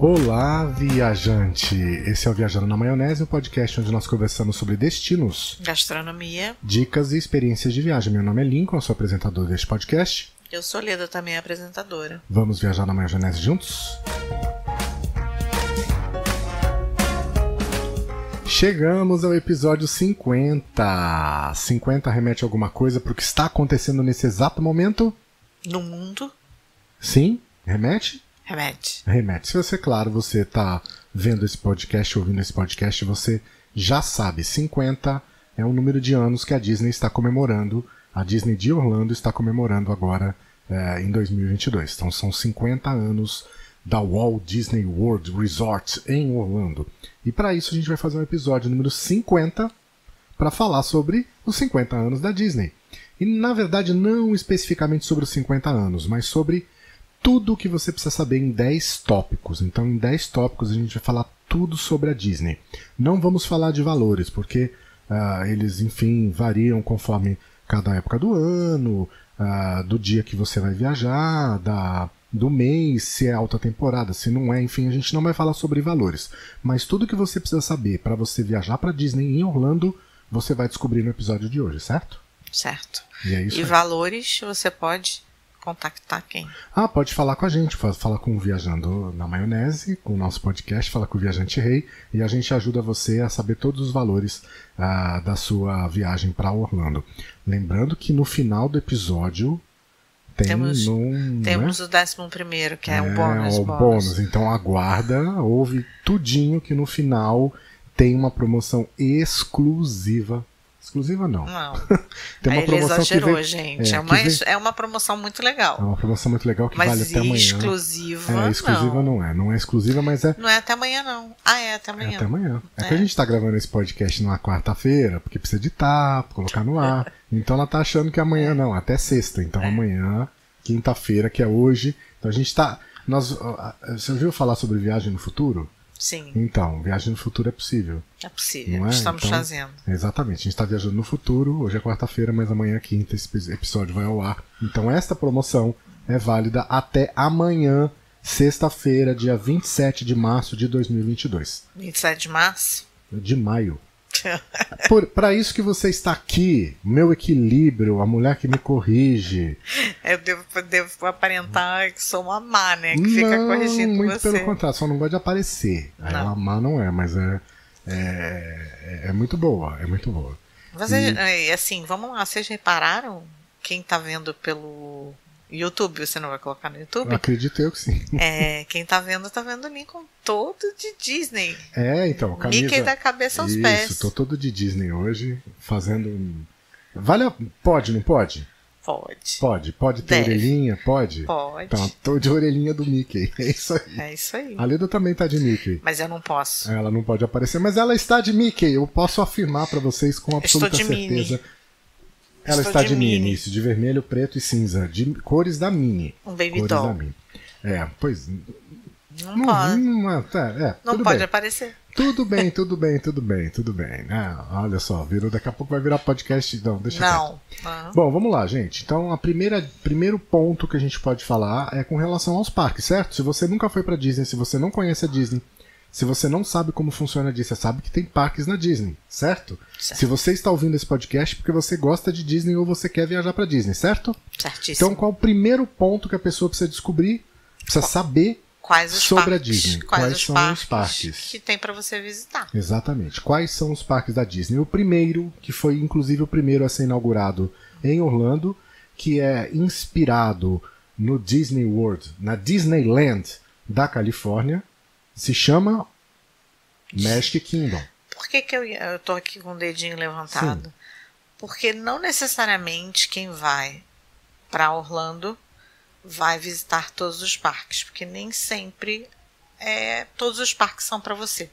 Olá, viajante! Esse é o Viajando na Maionese, o um podcast onde nós conversamos sobre destinos, gastronomia, dicas e experiências de viagem. Meu nome é Lincoln, sou apresentador deste podcast. Eu sou Leda, também apresentadora. Vamos viajar na maionese juntos? Chegamos ao episódio 50. 50 remete a alguma coisa para o que está acontecendo nesse exato momento? No mundo? Sim, remete? Remete. Remete. Se você, claro, você está vendo esse podcast, ouvindo esse podcast, você já sabe, 50 é o número de anos que a Disney está comemorando. A Disney de Orlando está comemorando agora é, em 2022. Então são 50 anos da Walt Disney World Resort em Orlando. E para isso a gente vai fazer um episódio número 50 para falar sobre os 50 anos da Disney. E na verdade não especificamente sobre os 50 anos, mas sobre tudo o que você precisa saber em 10 tópicos. Então em 10 tópicos a gente vai falar tudo sobre a Disney. Não vamos falar de valores, porque uh, eles, enfim, variam conforme cada época do ano, uh, do dia que você vai viajar, da do mês, se é alta temporada, se não é, enfim, a gente não vai falar sobre valores. Mas tudo que você precisa saber para você viajar para Disney em Orlando, você vai descobrir no episódio de hoje, certo? Certo. E é isso. E aí. valores você pode contactar quem? Ah, pode falar com a gente, fala com o Viajando na Maionese, com o nosso podcast, fala com o Viajante Rei, e a gente ajuda você a saber todos os valores ah, da sua viagem para Orlando. Lembrando que no final do episódio tem temos, num, temos né? o décimo primeiro, que é, é um bônus, o bônus. bônus. Então aguarda, ouve tudinho que no final tem uma promoção exclusiva. Exclusiva não. Não. tem uma Aí ele promoção exagerou, que vem, gente. é, É, uma, que vem- é uma promoção muito é legal. uma promoção muito legal que Mas vale até amanhã. exclusiva, É, exclusiva não. não. é. Não é exclusiva, mas é, Não é até amanhã, não. Ah, é até é amanhã. até amanhã. É, que É. a gente tá gravando esse podcast numa quarta-feira, porque precisa editar, colocar no ar. Então ela tá achando que amanhã não, até sexta. Então amanhã, quinta-feira, que é hoje. Então a gente tá. Nós, você ouviu falar sobre viagem no futuro? Sim, Então, viagem no futuro é possível. é possível. Não é? Estamos Então- fazendo. Exatamente, a gente está viajando no futuro, hoje é quarta-feira, mas amanhã é quinta, esse epi- episódio vai ao ar. Então esta promoção é válida até amanhã, sexta-feira, dia 27 de março de 2022. 27 de março. De maio. Para isso que você está aqui, meu equilíbrio, a mulher que me corrige. Eu devo, devo aparentar que sou uma má, né? Que fica não, corrigindo muito você. pelo contrário, só não gosta de aparecer. Aí Não. Ela má não é, mas é, é, é muito boa, é muito boa. Você, é, assim, vamos lá, vocês repararam? Quem tá vendo pelo YouTube, você não vai colocar no YouTube? Acredito eu que sim. É, quem tá vendo, tá vendo o Lincoln todo de Disney. É, então, camisa... Mickey da cabeça aos Isso, pés. tô todo de Disney hoje, fazendo um... Vale a... Pode, não pode? Pode. Pode. Pode ter Deve. orelhinha? Pode? Pode. Então, tô de orelhinha do Mickey. É isso aí. É isso aí. A Leda também tá de Mickey. Mas eu não posso. Ela não pode aparecer, mas ela está de Mickey. Eu posso afirmar pra vocês com Estou absoluta de Minnie. Ela Estou está de de Minnie, Minnie. isso, de vermelho, preto e cinza, de cores da Minnie. Um baby Cores doll. da Minnie. É, pois. Não, Não, pode. não, tá, é, Não tudo pode bem. aparecer. Tudo bem, tudo bem, tudo bem, tudo bem. né? olha só, virou, daqui a pouco vai virar podcast. Não, deixa. Não. Aham. Bom, vamos lá, gente. Então, a primeira primeiro ponto que a gente pode falar é com relação aos parques, certo? Se você nunca foi pra Disney, se você não conhece a Disney, se você não sabe como funciona a Disney, você sabe que tem parques na Disney, certo? Certo. Se você está ouvindo esse podcast é porque você gosta de Disney ou você quer viajar pra Disney, certo? Certíssimo. Então, qual o primeiro ponto que a pessoa precisa descobrir? Precisa saber Quais os sobre a parques? Disney? Quais, Quais os, são parques os parques? que tem pra você visitar? Exatamente. Quais são os parques da Disney? O primeiro, que foi inclusive o primeiro a ser inaugurado em Orlando, que é inspirado no Disney World, na Disneyland da Califórnia, se chama Magic Kingdom. Por que, que eu, eu tô aqui com o dedinho levantado? Porque não necessariamente quem vai para Orlando vai visitar todos os parques, porque nem sempre é, todos os parques são para você.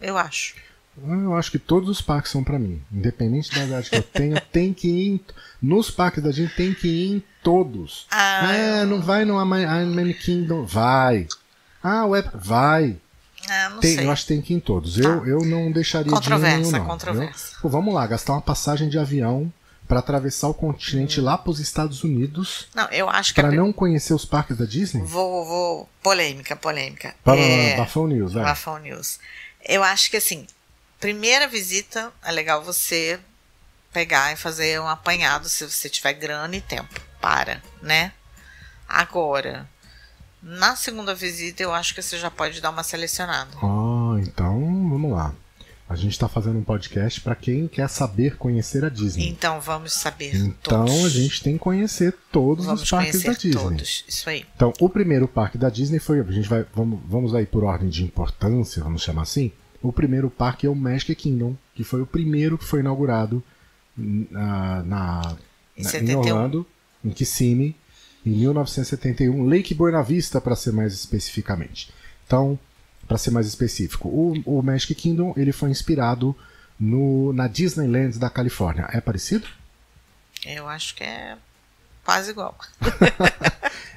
Eu acho. Eu acho que todos os parques são pra mim. Independente da idade que eu tenho, tem que ir em, nos parques da Disney, tem que ir em todos. Ah, é, não vai no Animal Kingdom? Vai. Ah, o vai. Ah, não Tem, sei. eu acho que tem que ir em todos. Eu, eu não deixaria de nenhum, não. controvérsia. entendeu? Pô, vamos lá, gastar uma passagem de avião para atravessar o continente lá para os Estados Unidos Não, eu acho que. para a- não conhecer os parques da Disney? Vou, vou. Polêmica, polêmica. Para É, Bafão News, vai. Bafão News. Eu acho que assim, primeira visita é legal você pegar e fazer um apanhado se você tiver grana e tempo. Para, né? Agora, na segunda visita, eu acho que você já pode dar uma selecionada. Ah, então vamos lá. A gente está fazendo um podcast para quem quer saber conhecer a Disney. Então vamos saber Então todos. a gente tem que conhecer todos vamos os parques da Disney. todos. Isso aí. Então, o primeiro parque da Disney foi. A gente vai. Vamos, vamos aí por ordem de importância, vamos chamar assim. O primeiro parque é o Magic Kingdom, que foi o primeiro que foi inaugurado na, na, Em na- em 71. Orlando, em Kissimmee, em 1971, Lake Buena Vista, para ser mais especificamente. Então, para ser mais específico, o, o Magic Kingdom ele foi inspirado no, na Disneyland da Califórnia. É parecido? Eu acho que é quase igual.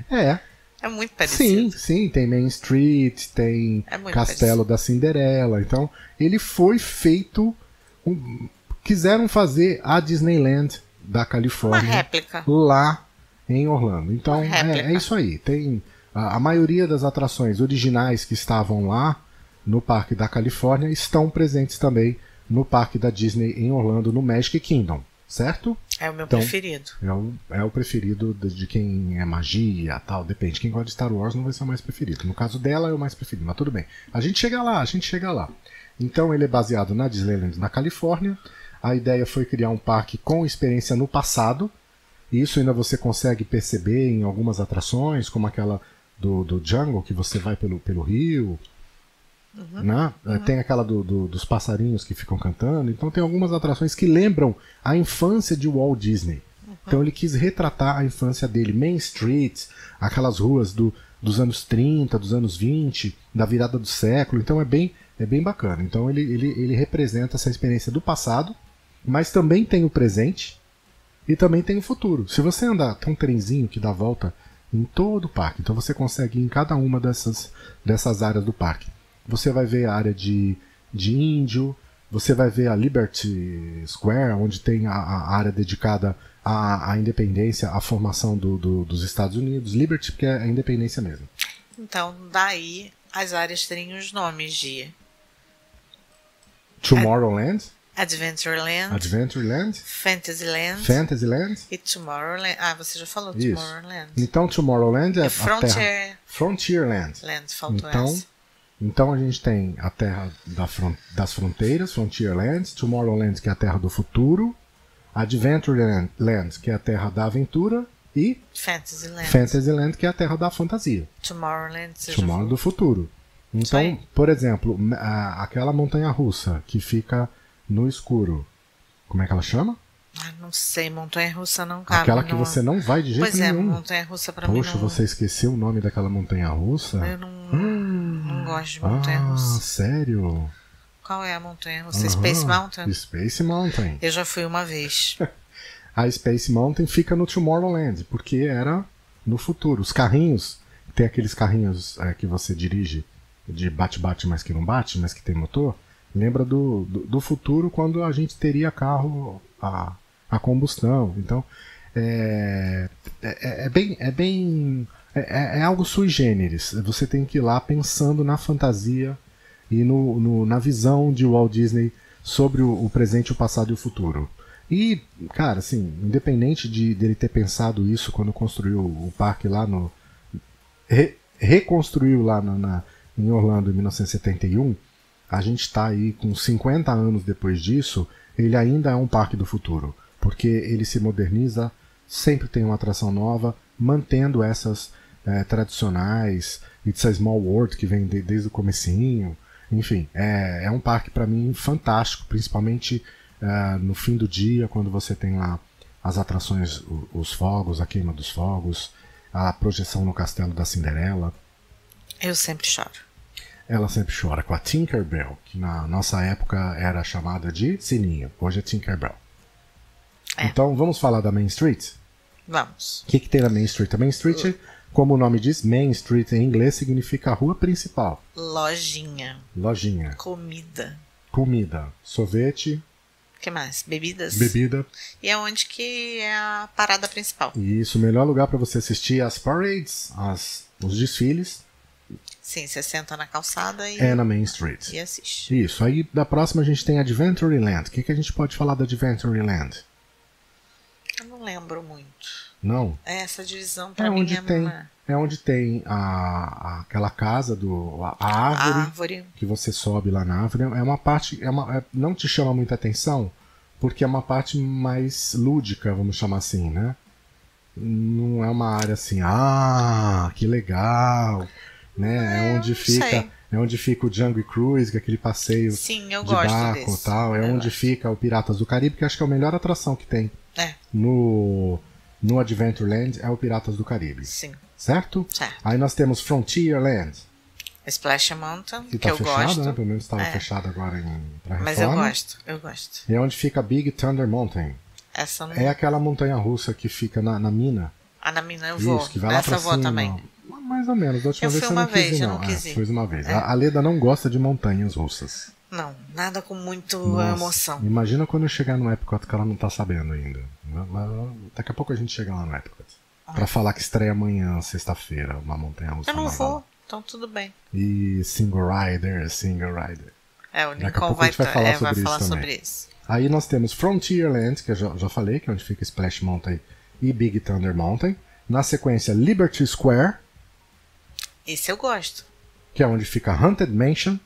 É, É muito Sim, parecido. sim, tem Main Street, tem É Castelo da Cinderela. Então, ele foi feito. um- quiseram fazer a Disneyland da Uma Califórnia réplica. lá em Orlando. Então, é, é isso aí. Tem a, a maioria das atrações originais que estavam lá no Parque da Califórnia estão presentes também no Parque da Disney em Orlando, no Magic Kingdom, certo? É o meu Então, preferido. É o, é o preferido de, de quem é magia tal, depende. Quem gosta de Star Wars não vai ser o mais preferido. No caso dela é o mais preferido, mas tudo bem. A gente chega lá, a gente chega lá. Então ele é baseado na Disneyland na Califórnia. A ideia foi criar um parque com experiência no passado. Isso ainda você consegue perceber em algumas atrações, como aquela do, do Jungle, que você vai pelo, pelo rio. Né? Eh, Tem aquela do- do- dos passarinhos que ficam cantando. Então tem algumas atrações que lembram a infância de Walt Disney. Então ele quis retratar a infância dele. Main Street, aquelas ruas do, dos anos 30, dos anos 20, da virada do século. Então é bem, é bem bacana. Então ele, ele, ele representa essa experiência do passado, mas também tem o presente e também tem o futuro. Se você andar, tem um trenzinho que dá volta em todo o parque. Então você consegue ir em cada uma dessas, dessas áreas do parque. Você vai ver a área de, de índio, você vai ver a Liberty Square, onde tem a, a área dedicada à, à independência, à formação do, do- dos Estados Unidos. Liberty, porque é a independência mesmo. Então, daí as áreas teriam os nomes de Tomorrowland, Adventureland, Adventureland, Fantasyland Fantasyland. e Tomorrowland. Ah, você já falou Isso. Tomorrowland. Então Tomorrowland é E a. Frontier Frontierland. Land, faltou Então, essa. então a gente tem a terra da das fronteiras, Frontierland, Tomorrowland, que é a terra do futuro, Adventureland, Land, que é a terra da aventura, e Fantasyland. Fantasyland, que é a terra da fantasia, Tomorrowland, Tomorrow do futuro. Então, por exemplo, aquela montanha russa que fica no escuro, como é que ela chama? Ah, não sei, montanha russa não cabe. aquela que não. você não vai de jeito Pois é, nenhum. montanha russa pra mim Poxa, não. você esqueceu o nome daquela montanha russa? Eu não, não gosto de montanha ah, russa. sério? Qual é a montanha russa? Space Aham, Mountain? Space Mountain. Eu já fui uma vez. A Space Mountain fica no Tomorrowland, porque era no futuro. Os carrinhos, tem aqueles carrinhos é, que você dirige de bate-bate, mas que não bate, mas que tem motor. Lembra do, do, do futuro quando a gente teria carro a, a combustão. Então, é, é, é bem. É, bem é, é algo sui generis. Você tem que ir lá pensando na fantasia e no, no- na visão de Walt Disney sobre o, o presente, o passado e o futuro. E, cara, assim, independente de dele ter pensado isso quando construiu o parque lá no. re- reconstruiu lá na, na- em Orlando em 1971, a gente está aí com 50 anos depois disso, ele ainda é um parque do futuro. Porque ele se moderniza, sempre tem uma atração nova, mantendo essas eh, tradicionais, It's a Small World, que vem de- desde o comecinho. Enfim, é, é um parque para mim fantástico, principalmente eh, no fim do dia, quando você tem lá as atrações, os fogos, a queima dos fogos, a projeção no castelo da Cinderela. Eu sempre choro. Ela sempre chora com a Tinkerbell, que na nossa época era chamada de Sininho, hoje é Tinkerbell. É. Então vamos falar da Main Street? Vamos. O que, que tem na Main Street? A Main Street, como o nome diz, Main Street em inglês significa rua principal, Lojinha. lojinha, Comida. comida, sorvete, O que mais? Bebidas. Bebida. E é onde que é a parada principal. Isso, o melhor lugar para você assistir as parades, as, os desfiles, Sim, você senta na calçada e, é na Main Street. e assiste. Isso, aí da próxima a gente tem Adventureland. O que, que a gente pode falar da Adventureland? Eu não lembro muito. Não? É, Essa divisão pra É mim onde é tem, uma é onde tem a, a- aquela casa do a, a a árvore árvore. que você sobe lá na árvore. É uma parte, é uma, é- não te chama muita atenção porque é uma parte mais lúdica, vamos chamar assim, né? Não é uma área assim, ah, que legal, né? É, onde não fica, sei. é onde fica o Jungle Cruise, que é aquele passeio Sim, de barco e tal. É Eu onde gosto. fica o Piratas do Caribe, que acho que é a melhor atração que tem É, no, no Adventureland é o Piratas do Caribe, sim. certo? Certo. Aí nós temos Frontierland, Splash Mountain, que que, tá eu fechado, gosto. né? Pelo menos estava É. fechado agora em, pra Mas eu gosto, eu gosto. E é onde fica Big Thunder Mountain. Essa não. É aquela montanha russa que fica na, na mina. A na mina eu vou. Isso, que vai lá Essa pra eu vou cima. também. Mais ou menos. Da última Eu vez fui uma não quis vez, ir, eu não. não quis é, ir. foi uma vez. É. A, Leda não gosta de montanhas russas. Não, nada com muito Nossa, emoção. Imagina quando eu chegar no Epcot que ela não tá sabendo ainda. Daqui a pouco a gente chega lá no Epcot. Pra falar que estreia amanhã, sexta-feira, uma montanha russa. Eu não vou, então tudo bem. E Single Rider, Single Rider. É, o Daqui a Lincoln vai, vai falar é, sobre vai isso falar sobre isso. Aí nós temos Frontierland, que eu já, já falei, que é onde fica Splash Mountain e Big Thunder Mountain. Na sequência, Liberty Square, Esse eu gosto. que é onde fica Haunted Mansion.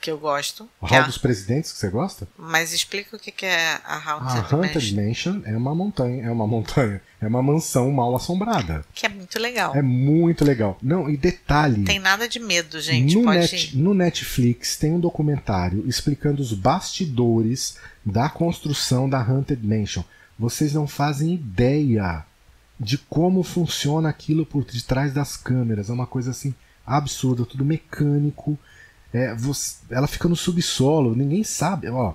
Que eu gosto. O é Hall a- dos Presidentes, que você gosta? Mas explica o que, é a A Haunted Haunted Mansion. Mansion é uma montanha, é uma montanha, é uma mansão mal assombrada. Que é muito legal. É muito legal. Não, e detalhe, Tem nada de medo, gente. no, net- no Netflix tem um documentário explicando os bastidores da construção da Haunted Mansion. Vocês não fazem ideia de como funciona aquilo por detrás das câmeras. É uma coisa assim absurda, tudo mecânico. É, você- ela fica no subsolo, ninguém sabe. Ó,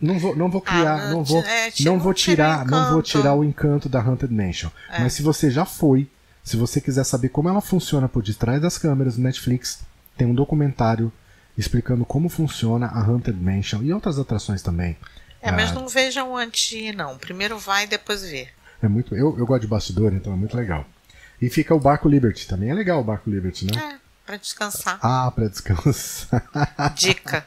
não vou, não vou criar, Ah, não vou, é, não vou tira o tirar, não vou tirar o encanto da Haunted Mansion. É. Mas se você já foi, se você quiser saber como ela funciona por detrás das câmeras no Netflix, tem um documentário explicando como funciona a Haunted Mansion e outras atrações também. É, mas Ah, não vejam de ir, não. Primeiro vai e depois vê. É muito, eu, eu gosto de bastidor, então é muito legal. E fica o Barco Liberty, também é legal o Barco Liberty, né? É, pra descansar. Ah, pra descansar. Dica.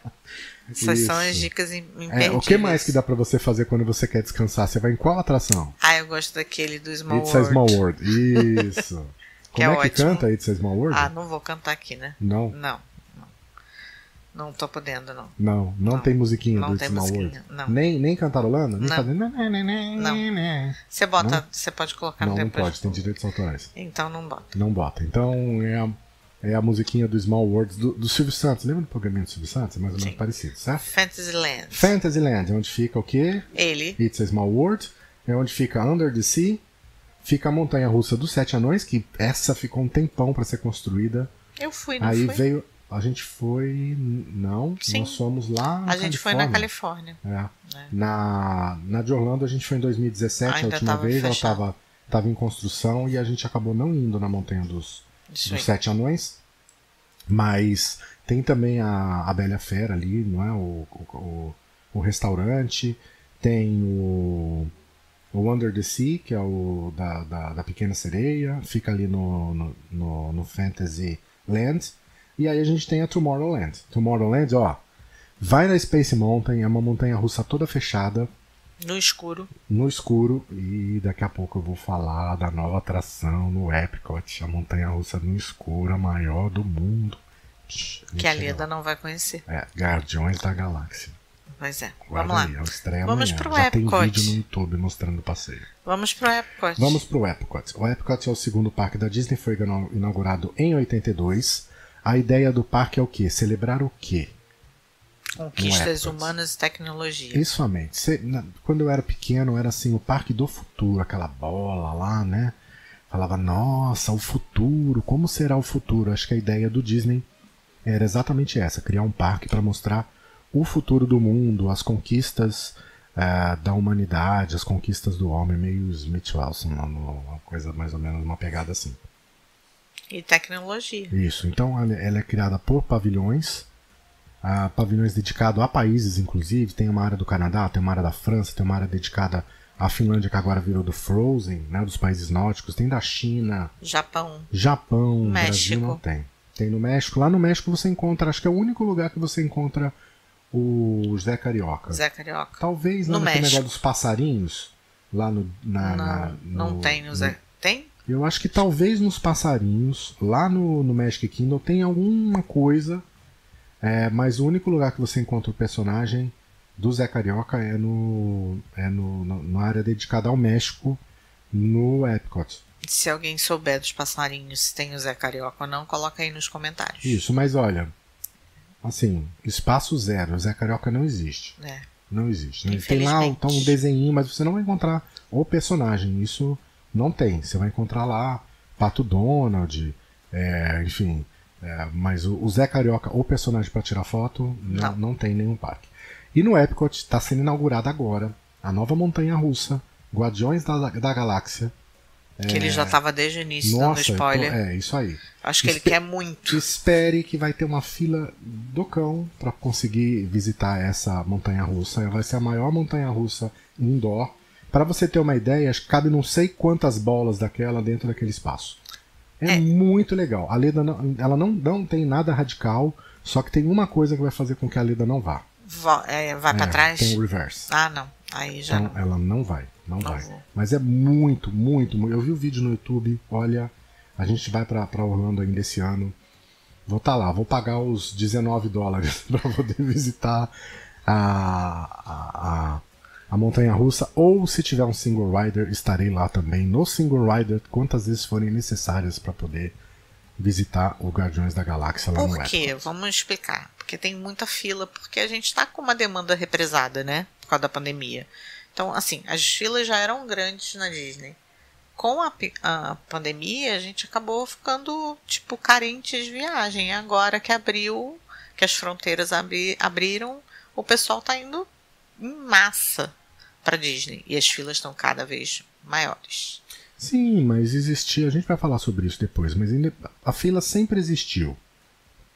Essas são as Isso. dicas im- É, imperdíveis. o que mais que dá pra você fazer quando você quer descansar? Você vai em qual atração? Ah, eu gosto daquele do Small It's a World. Small World. Isso. Que Como é é que ótimo. canta It's a Small World? Ah, não vou cantar aqui, né? Não, Não. Não, tô podendo, não. não, não, Não. tem musiquinha Não do tem It's musiquinha, World. não. Nem, nem cantarolando? Nem Não. fazendo... Não. Você bota, você pode colocar Não, no não depois. pode, tem direitos autorais. Então não bota. Não bota. Então é a, é a musiquinha do Small Worlds do, do Silvio Santos. Lembra do programinha do Silvio Santos? É mais ou menos Sim. parecido, certo? Fantasyland. Fantasyland, é onde fica o quê? Ele. It's a Small World. É onde fica Under the Sea. Fica a montanha russa dos Sete Anões, que essa ficou um tempão para ser construída. Eu fui, não Aí fui? veio. A gente foi. Não, Sim. nós fomos lá. Na A gente foi na Califórnia. É. É. Na, na de Orlando a gente foi em 2017, Ainda a última vez. fechado. Ela tava, tava em construção e a gente acabou não indo na montanha dos, Isso dos aí. Sete Anões. Mas tem também a, a Bela Fera ali, não é? O, o, o, o restaurante. Tem o, o Under the Sea, que é o da, da, da Pequena Sereia. Fica ali no, no, no, no Fantasy Land. E aí a gente tem a Tomorrowland. Tomorrowland, ó. Vai na Space Mountain, é uma montanha russa toda fechada, No escuro. no escuro. E daqui a pouco eu vou falar da nova atração no Epcot, a montanha russa no escuro, a maior do mundo. Que a Leda não vai conhecer. É, Guardiões da Galáxia. Pois é. Guarda Vamos lá. aí, é o estreia Vamos amanhã. pro Já tem Epcot. vídeo no YouTube mostrando o passeio. Vamos pro Epcot. Vamos pro Epcot. O Epcot é o segundo parque da Disney, foi ina- inaugurado em 82. A ideia do parque é o quê? Celebrar o quê? Conquistas Epcot. humanas e tecnologia. Isso somente. Quando eu era pequeno, era assim, o parque do futuro, aquela bola lá, né? Falava, nossa, o futuro, como será o futuro? Acho que a ideia do Disney era exatamente essa, criar um parque para mostrar o futuro do mundo, as conquistas eh, da humanidade, as conquistas do homem, meio Smith Wilson, uma coisa mais ou menos, uma pegada assim. E tecnologia. Isso, então ela, é criada por pavilhões ah, pavilhões dedicados a países, inclusive. Tem uma área do Canadá, tem uma área da França, tem uma área dedicada à Finlândia, que agora virou do Frozen, né, dos países nórdicos. Tem da China, Japão. Japão, México. Brasil não tem. Tem no México. Lá no México você encontra, acho que é o único lugar que você encontra o Zé Carioca. Zé Carioca. Talvez lá No naquele México. negócio dos passarinhos, lá no. Na, na- não, não no- tem o Zé. Tem? Eu acho que talvez nos passarinhos, lá no, no Magic Kingdom, tem alguma coisa. é, mas o único lugar que você encontra o personagem do Zé Carioca é no. é no, no- na área dedicada ao México, no Epcot. Se alguém souber dos passarinhos se tem o Zé Carioca ou não, coloca aí nos comentários. Isso, mas olha. Assim, espaço zero. O Zé Carioca não existe. É. Não existe. né? Tem lá tá um desenho, mas você não vai encontrar o personagem. Isso não tem. Você vai encontrar lá Pato Donald, é, enfim. é, mas o, o Zé Carioca, o personagem para tirar foto, não, Não. não tem em nenhum parque. E no Epcot está sendo inaugurada agora a nova montanha russa, Guardiões da, da Galáxia. Que ele já tava desde o início dando Nossa, tô- spoiler. é isso aí. Acho que ele Espe- quer muito. Espere que vai ter uma fila do cão para conseguir visitar essa montanha russa. Vai ser a maior montanha russa indoor. Para você ter uma ideia, cabe não sei quantas bolas daquela dentro daquele espaço. É, É. muito legal. A Leda não, ela não, não tem nada radical, só que tem uma coisa que vai fazer com que a Leda não vá. Vo- é, vai pra É, trás? Tem o reverse. Ah, não. Aí já Então não. ela não vai, não, Não vai. vou. Mas é muito, muito, muito. Eu vi o vídeo no YouTube, olha, a gente vai pra, pra Orlando ainda esse ano. Vou estar lá, vou pagar os 19 dólares pra poder visitar a, a, a, a montanha russa. Ou se tiver um single rider, estarei lá também no single rider, quantas vezes forem necessárias para poder visitar o Guardiões da Galáxia lá no Por quê? Vamos explicar. Porque tem muita fila, porque a gente tá com uma demanda represada, né? Por causa da pandemia. Então, assim, as filas já eram grandes na Disney. Com a, a pandemia, a gente acabou ficando, tipo, carente de viagem. Agora que abriu, que as fronteiras abri- abriram, o pessoal tá indo em massa pra Disney. E as filas estão cada vez maiores. Sim, mas existia. A gente vai falar sobre isso depois, mas ainda- a fila sempre existiu.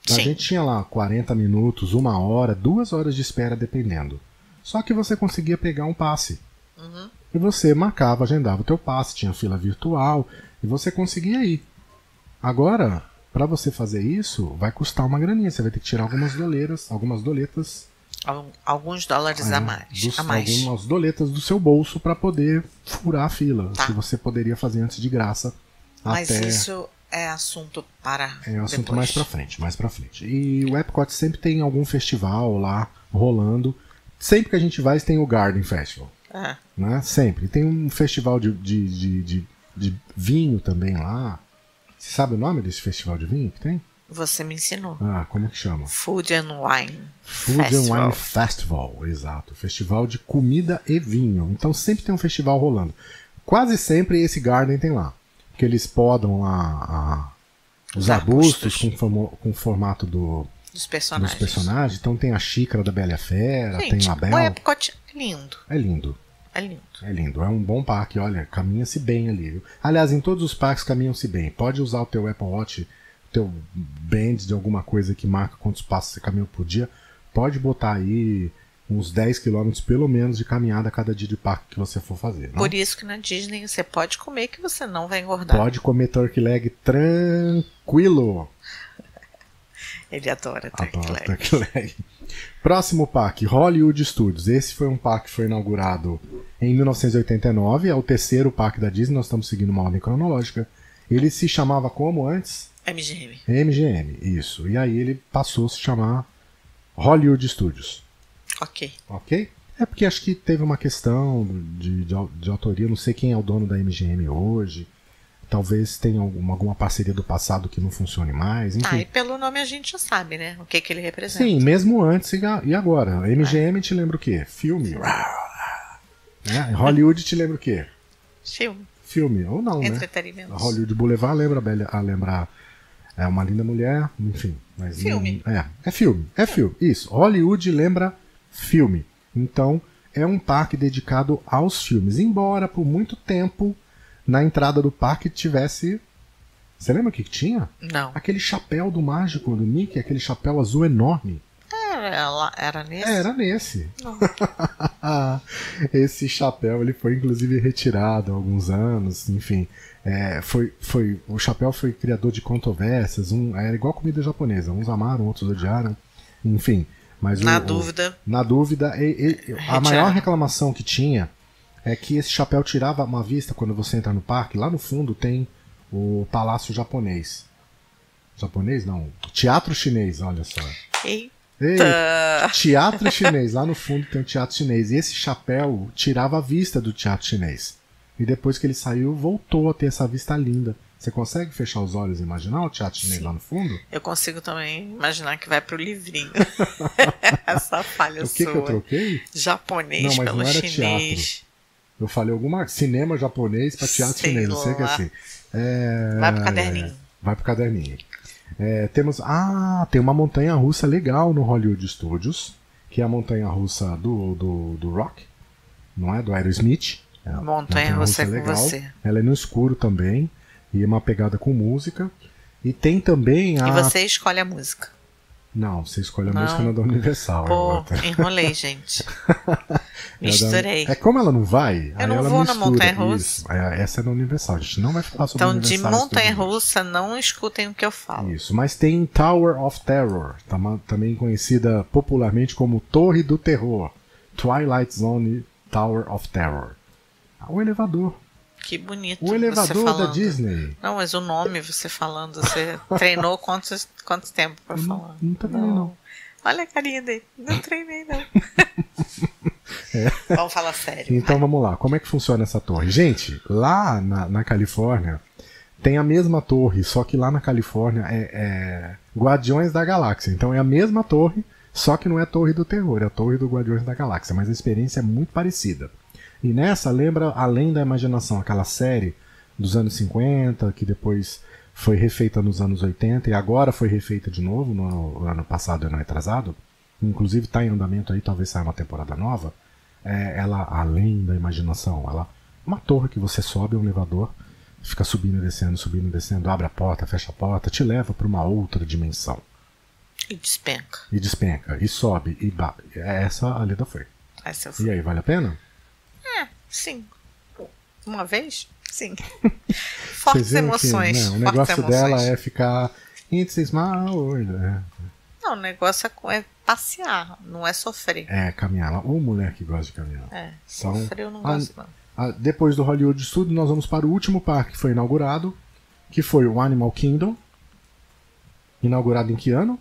A Sim. gente tinha lá 40 minutos, uma hora, duas horas de espera, dependendo. Só que você conseguia pegar um passe. Uhum. E você marcava, agendava o teu passe, tinha fila virtual, e você conseguia ir. Agora, para você fazer isso, vai custar uma graninha. Você vai ter que tirar algumas doleiras, algumas doletas Alguns dólares é, a mais. dos- a mais. algumas doletas do seu bolso para poder furar a fila, Tá. que você poderia fazer antes de graça. Mas até isso é assunto para. É assunto depois. mais pra frente, mais pra frente. E o Epcot sempre tem algum festival lá rolando. Sempre que a gente vai, tem o Garden Festival, É. né? Sempre. Tem um festival de, de, de, de, de vinho também lá. Você sabe o nome desse festival de vinho que tem? Você me ensinou. Ah, como que chama? Food and Wine. Food and Festival. Wine Festival, exato. Festival de comida e vinho. Então sempre tem um festival rolando. Quase sempre esse Garden tem lá. Porque eles podam lá a- os Os arbustos, arbustos. com, com o formato do, Dos personagens. dos personagens. Então tem a xícara da Bela Fera, Gente, tem a Bel. o Epcot é lindo. É lindo. É lindo. É lindo. É um bom parque, olha, caminha-se bem ali. Aliás, em todos os parques caminham-se bem. Pode usar o teu Apple Watch, teu band de alguma coisa que marca quantos passos você caminha por dia. Pode botar aí uns 10 km pelo menos de caminhada a cada dia de parque que você for fazer. Por isso que na Disney você pode comer que você não vai engordar. Pode comer turkey leg tranquilo. Ele adora turkey leg. turkey leg. Próximo parque, Hollywood Studios. Esse foi um parque que foi inaugurado em 1989. É o terceiro parque da Disney. Nós estamos seguindo uma ordem cronológica. Ele se chamava como antes? MGM. MGM, isso. E aí ele passou a se chamar Hollywood Studios. Ok. Ok? É porque acho que teve uma questão de, de, de autoria. Não sei quem é o dono da MGM hoje. Talvez tenha alguma, alguma parceria do passado que não funcione mais. Enfim. Ah, e pelo nome a gente já sabe, né? O que, que ele representa. Sim, mesmo antes e agora. A MGM te lembra o quê? Filme. Né? Hollywood te lembra o quê? Filme. Filme, ou não, né? Entretenimento. A Hollywood Boulevard lembra a, Bela- a lembrar é uma linda mulher, enfim. Mas Filme. não- é, é filme, é filme. Isso. Hollywood lembra filme. Então, é um parque dedicado aos filmes. Embora por muito tempo na entrada do parque tivesse. Você lembra o que, que tinha? Não. Aquele chapéu do mágico do Mickey, aquele chapéu azul enorme. É, era, era nesse? Era nesse. Esse chapéu ele foi inclusive retirado há alguns anos, enfim. É, foi, foi, o chapéu foi criador de controvérsias, um, era igual comida japonesa, uns amaram, outros odiaram, enfim. Mas na o, dúvida. O, na dúvida, e, e, a maior reclamação que tinha é que esse chapéu tirava uma vista quando você entra no parque. Lá no fundo tem o Palácio Japonês. Japonês não, Teatro Chinês, olha só. Eita. Ei, teatro chinês, lá no fundo tem o teatro chinês. E esse chapéu tirava a vista do teatro chinês. E depois que ele saiu, voltou a ter essa vista linda. Você consegue fechar os olhos e imaginar o teatro chinês Sim. lá no fundo? Eu consigo também imaginar que vai pro livrinho. essa falha o que sua. que eu troquei? Japonês não, mas pelo não era chinês. Teatro. Eu falei alguma cinema japonês para teatro Sei chinês, não sei o que lá. assim. É... Vai pro caderninho. Vai pro caderninho. É, temos. Ah, tem uma montanha russa legal no Hollywood Studios, que é a montanha russa do, do, do Rock, não é? Do Aerosmith. É, montanha russa é com você. Ela é no escuro também, e é uma pegada com música. E tem também a. E você escolhe a música. Não, você escolhe a Não. música na da Universal. Pô, é enrolei, gente. da- Misturei. É como ela não vai. aí não ela vou na mistura. montanha-russa. Isso. É, Essa é na Universal. A gente não vai falar sobre Então, de Studios. montanha-russa, não escutem o que eu falo. Isso, mas tem Tower of Terror, tama- também conhecida popularmente como Torre do Terror, Twilight Zone Tower of Terror. O elevador. Que bonito. O elevador da. Disney. Não, mas o nome, você falando, você treinou quantos, quanto tempo Não- falar? não treinei, não. Olha a carinha dele. Não treinei, não. Vamos falar sério. É. Então vamos lá, como é que funciona essa torre? Gente, lá na, na Califórnia tem a mesma torre, só que lá na Califórnia é, é Guardiões da Galáxia. Então é a mesma torre, só que não é a Torre do Terror, é a Torre do Guardiões da Galáxia, mas a experiência é muito parecida. E nessa lembra, além da imaginação, aquela série dos anos 50, que depois foi refeita nos anos 80 e agora foi refeita de novo no, no ano passado e ano retrasado. Inclusive está em andamento aí, talvez saia uma temporada nova. É, ela, além da imaginação, ela uma torre que você sobe, um elevador, fica subindo e descendo, subindo e descendo, abre a porta, fecha a porta, te leva para uma outra dimensão. E despenca. E despenca, e sobe, e ba... Essa a Leda foi. Essa eu E aí, vale a pena? É, sim. Uma vez? Sim. Fortes emoções. Que, né, o fortes negócio emoções. dela é ficar. It's a smile world", é. Não, o negócio é é passear, não é sofrer. É, caminhar. Ô mulher que gosta de caminhar. É, Então, sofrer eu não a- gosto, não. Ah, depois do Hollywood Studio, nós vamos para o último parque que foi inaugurado, que foi o Animal Kingdom. Inaugurado em que ano?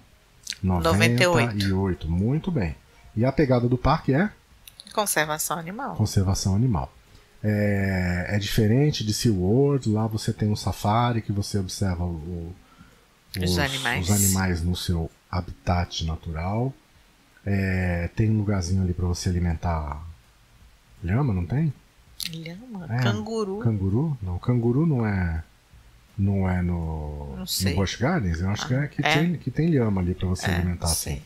98. 98. Muito bem. E a pegada do parque é Conservação animal. conservação animal. É, é diferente de SeaWorld, lá você tem um safari que você observa o- Os animais. os animais no seu habitat natural. É, tem um lugarzinho ali para você alimentar lhama, não tem? Lhama, É, canguru. Canguru? Não, canguru não é. Não é no. Não. No Busch Gardens? Eu acho que é que, é? Tem, que tem lhama ali para você É, alimentar não assim.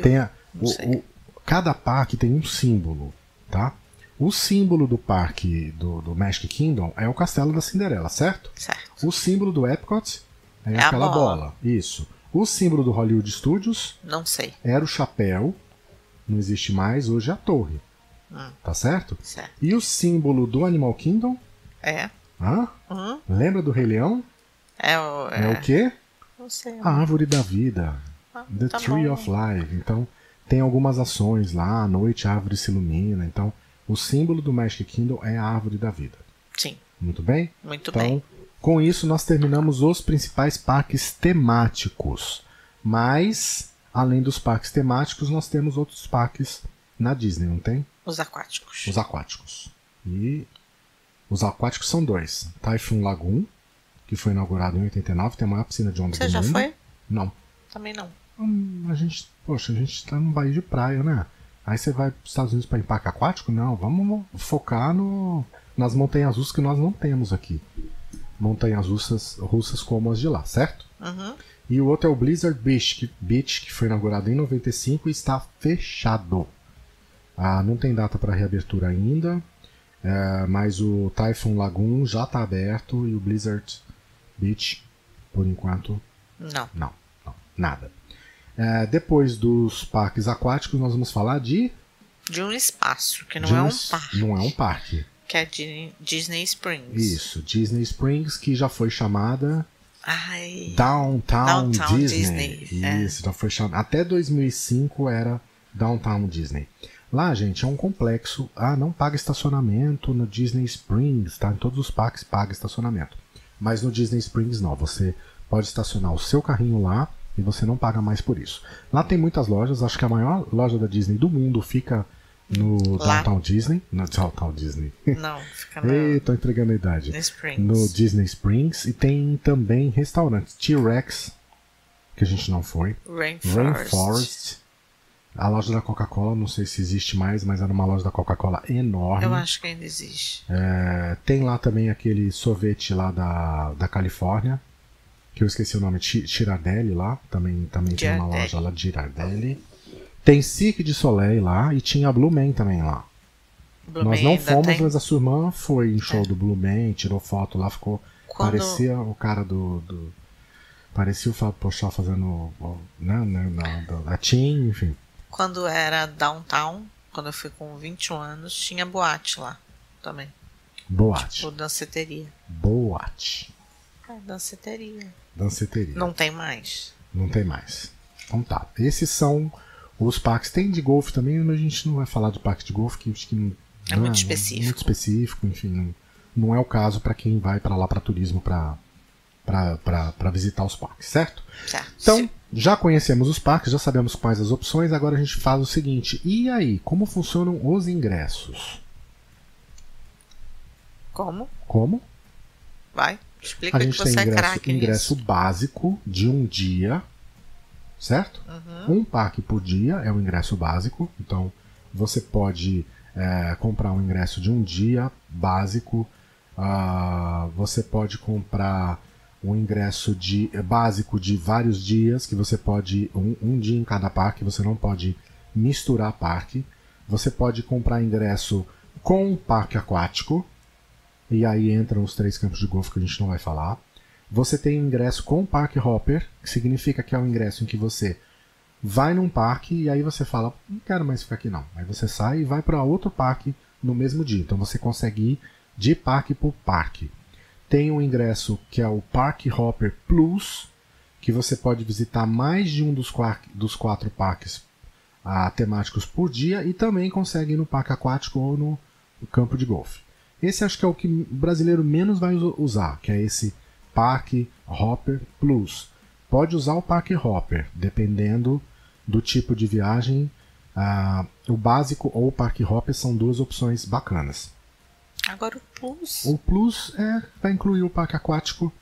Tem a- o- cada parque tem um símbolo, tá? O símbolo do parque do, do Magic Kingdom é o Castelo da Cinderela, certo? Certo. O símbolo do Epcot é, É aquela bola. bola. Isso. O símbolo do Hollywood Studios Não sei. era o chapéu. Não existe mais, hoje é a torre. Hum. Tá certo? Certo. E o símbolo do Animal Kingdom? É. Hã? Hum? Lembra do Rei Leão? É o. É, É, o quê? Não sei. A árvore da vida. Ah, The tá Tree bom. of Life. Então, tem algumas ações lá, à noite a árvore se ilumina. Então, o símbolo do Magic Kingdom é a árvore da vida. Sim, Muito bem? muito Então, bem. com isso, nós terminamos os principais parques temáticos. Mas, além dos parques temáticos, nós temos outros parques na Disney, não tem? Os aquáticos. Os aquáticos. E os aquáticos são dois. Typhoon Lagoon, que foi inaugurado em 89, tem a maior piscina de onda Você do já mundo. foi? Não. Também não. Hum, a gente, poxa, a gente tá num país de praia, né? Aí você vai para os Estados Unidos para ir em parque aquático? Não, vamos focar no, nas montanhas russas que nós não temos aqui. Montanhas russas, russas como as de lá, certo? Uhum. E o outro é o Blizzard Beach que, Beach, que foi inaugurado em 95 e está fechado. Ah, não tem data para reabertura ainda, é, mas o Typhoon Lagoon já está aberto e o Blizzard Beach, por enquanto, Não. não, não nada. É, depois dos parques aquáticos, nós vamos falar de. De um espaço, que não de é um parque. Não é um parque. Que é Di- Disney Springs. Isso, Disney Springs, que já foi chamada Ai. Downtown, Downtown Disney. Disney, é. Isso, já foi chamada. Até 2005 era Downtown Disney. Lá, gente, é um complexo. Ah, não paga estacionamento no Disney Springs, tá? Em todos os parques paga estacionamento. Mas no Disney Springs não. Você pode estacionar o seu carrinho lá e você não paga mais por isso. Lá tem muitas lojas. Acho que a maior loja da Disney do mundo fica no Lá? Downtown Disney. No Downtown Disney. Não, fica no, Ei, tô entregando a idade Springs. no Disney Springs e tem também restaurantes T-Rex que a gente não foi Rainforest. Rainforest a loja da Coca-Cola não sei se existe mais mas era uma loja da Coca-Cola enorme Eu acho que ainda existe. É, tem lá também aquele sorvete lá da, da Califórnia que eu esqueci o nome Girardelli lá também também tem uma loja lá de Girardelli tem Cirque de Soleil lá e tinha a Blue Man também lá Blue nós Man não fomos, tem. mas a sua irmã foi em show É. do Blue Man, tirou foto lá, ficou. Quando- Parecia o cara do. do- parecia o Fábio Pochá fazendo. Né, né, na, da- Tim, enfim. Quando era downtown, quando eu fui com 21 anos, tinha boate lá também. Boate. Ou danceteria. Boate. É, danceteria. Danceteria. Não. Não tem mais. tem mais. Então tá. Esses são os parques. Tem de golfe também, mas a gente não vai falar de parque de golfe, que acho que não. É não muito específico. Muito específico, enfim. Não, não é o caso para quem vai para lá para turismo para para visitar os parques, certo? Certo. Então, já conhecemos os parques, já sabemos quais as opções, agora a gente faz o seguinte: e aí, como funcionam os ingressos? Como? Como? Vai. Explica A gente tem você é ingresso, ingresso básico de um dia, certo? Uhum. Um parque por dia é o ingresso básico, então você pode é, comprar um ingresso de um dia básico, ah, você pode comprar um ingresso de é, básico de vários dias, que você pode um, um dia em cada parque, você não pode misturar parque. Você pode comprar ingresso com parque aquático, e aí entram os três campos de golfe que a gente não vai falar. Você tem o ingresso com parque hopper, que significa que é um ingresso em que você vai num parque e aí você fala, não quero mais ficar aqui não. Aí você sai e vai para outro parque no mesmo dia. Então você consegue ir de parque por parque. Tem um ingresso que é o Park Hopper Plus, que você pode visitar mais de um dos, dos quatro parques ah, temáticos por dia e também consegue ir no parque aquático ou no, no campo de golfe. Esse acho que é o que o brasileiro menos vai usa- usar, que é esse Parque Hopper Plus. Pode usar o Parque Hopper, dependendo do tipo de viagem. Ah, o básico ou o Parque Hopper são duas opções bacanas. Agora o Plus. O Plus é, vai incluir o parque aquático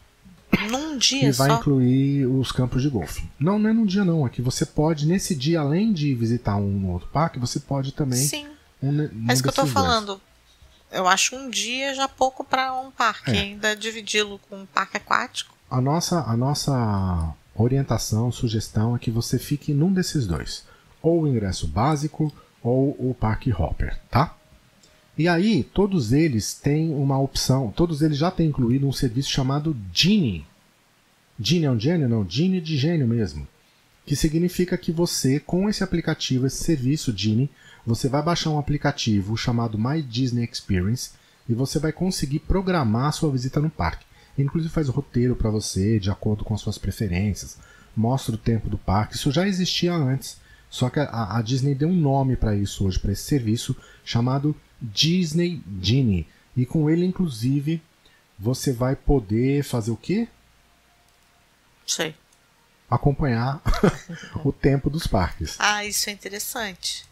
Num e dia vai só. incluir os campos de golfe. Não, não é num dia não, é que você pode, nesse dia, além de visitar um outro parque, você pode também. Sim. Um, ne- É isso que eu tô dois. Eu acho um dia já pouco para um parque. É. Ainda dividi-lo com um parque aquático. A nossa, a nossa orientação, sugestão é que você fique num desses dois. Ou o ingresso básico ou o parque hopper, tá? E aí, todos eles têm uma opção, todos eles já têm incluído um serviço chamado Genie. Genie é um gênio? Não, Genie de gênio mesmo. Que significa que você, com esse aplicativo, esse serviço Genie, você vai baixar um aplicativo chamado My Disney Experience e você vai conseguir programar a sua visita no parque. Inclusive faz o roteiro para você, de acordo com as suas preferências, mostra o tempo do parque. Isso já existia antes, só que a, a Disney deu um nome para isso hoje, para esse serviço chamado Disney Genie. E com ele, inclusive, você vai poder fazer o quê? Sei. Acompanhar o tempo dos parques. Ah, isso é interessante.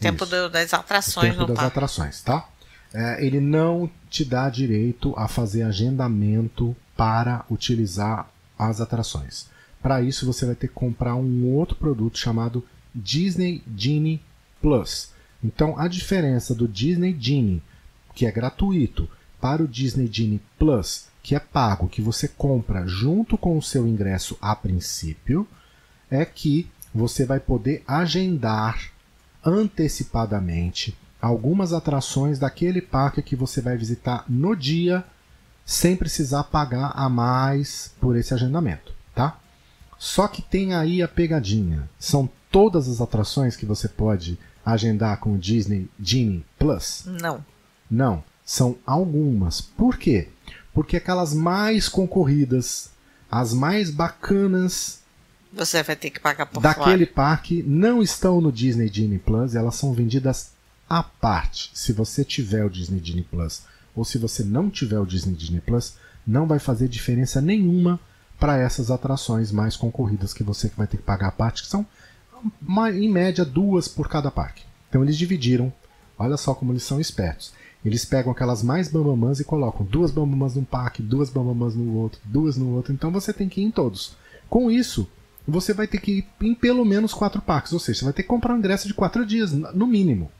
Tempo do- das O atrações tempo no das parque. atrações, tá? É, ele não te dá direito a fazer agendamento para utilizar as atrações. Para isso, você vai ter que comprar um outro produto chamado Disney Genie Plus. Então, a diferença do Disney Genie, que é gratuito, para o Disney Genie Plus, que é pago, que você compra junto com o seu ingresso a princípio, é que você vai poder agendar antecipadamente algumas atrações daquele parque que você vai visitar no dia, sem precisar pagar a mais por esse agendamento, tá? Só que tem aí a pegadinha. São todas as atrações que você pode agendar com o Disney Genie Plus? Não. Não, são algumas. Por quê? Porque aquelas mais concorridas, as mais bacanas Você vai ter que pagar por daquele fora. parque não estão no Disney Genie Plus, elas são vendidas à parte. Se você tiver o Disney Genie Plus ou se você não tiver o Disney Genie Plus, não vai fazer diferença nenhuma para essas atrações mais concorridas que você vai ter que pagar à parte, que são uma- em média duas por cada parque. Então eles dividiram. Olha só como eles são espertos. Eles pegam aquelas mais bambamãs e colocam duas bambamãs num parque, duas bambamãs no outro, duas no outro. Então você tem que ir em todos. Com isso, você vai ter que ir em pelo menos quatro parques. Ou seja, você vai ter que comprar um ingresso de quatro dias, no mínimo.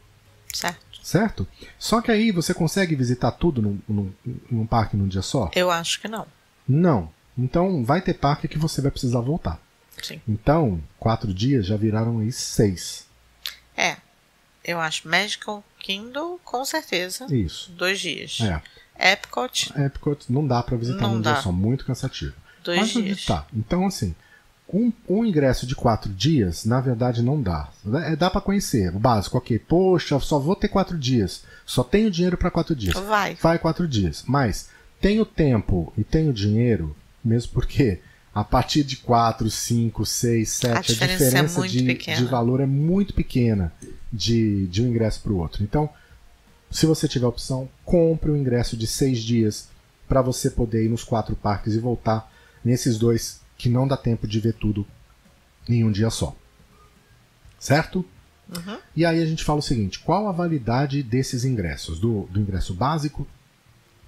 Certo. Certo? Só que aí você consegue visitar tudo num, num, num parque num dia só? Eu acho que não. Não. Então vai ter parque que você vai precisar voltar. Sim. Então, quatro dias já viraram aí seis. É. Eu acho Magical Kingdom, com certeza. Isso. Dois dias. É. Epcot, Epcot não dá pra visitar Não num dá. dia só, muito cansativo. dois Mas dias. tá? Então, assim, um, um ingresso de quatro dias, na verdade, não dá. É, dá pra conhecer, o básico, ok. Poxa, só vou ter quatro dias. Só tenho dinheiro pra quatro dias. Vai. Vai quatro dias. Mas tenho tempo e tenho dinheiro, mesmo porque a partir de quatro, cinco, seis, sete, a diferença diferença, é de, de valor é muito pequena de, de um ingresso para o outro. Então, se você tiver a opção, compre o ingresso de seis dias para você poder ir nos quatro parques e voltar nesses dois que não dá tempo de ver tudo em um dia só. Certo? Uhum. E aí a gente fala o seguinte: qual a validade desses ingressos? Do, do ingresso básico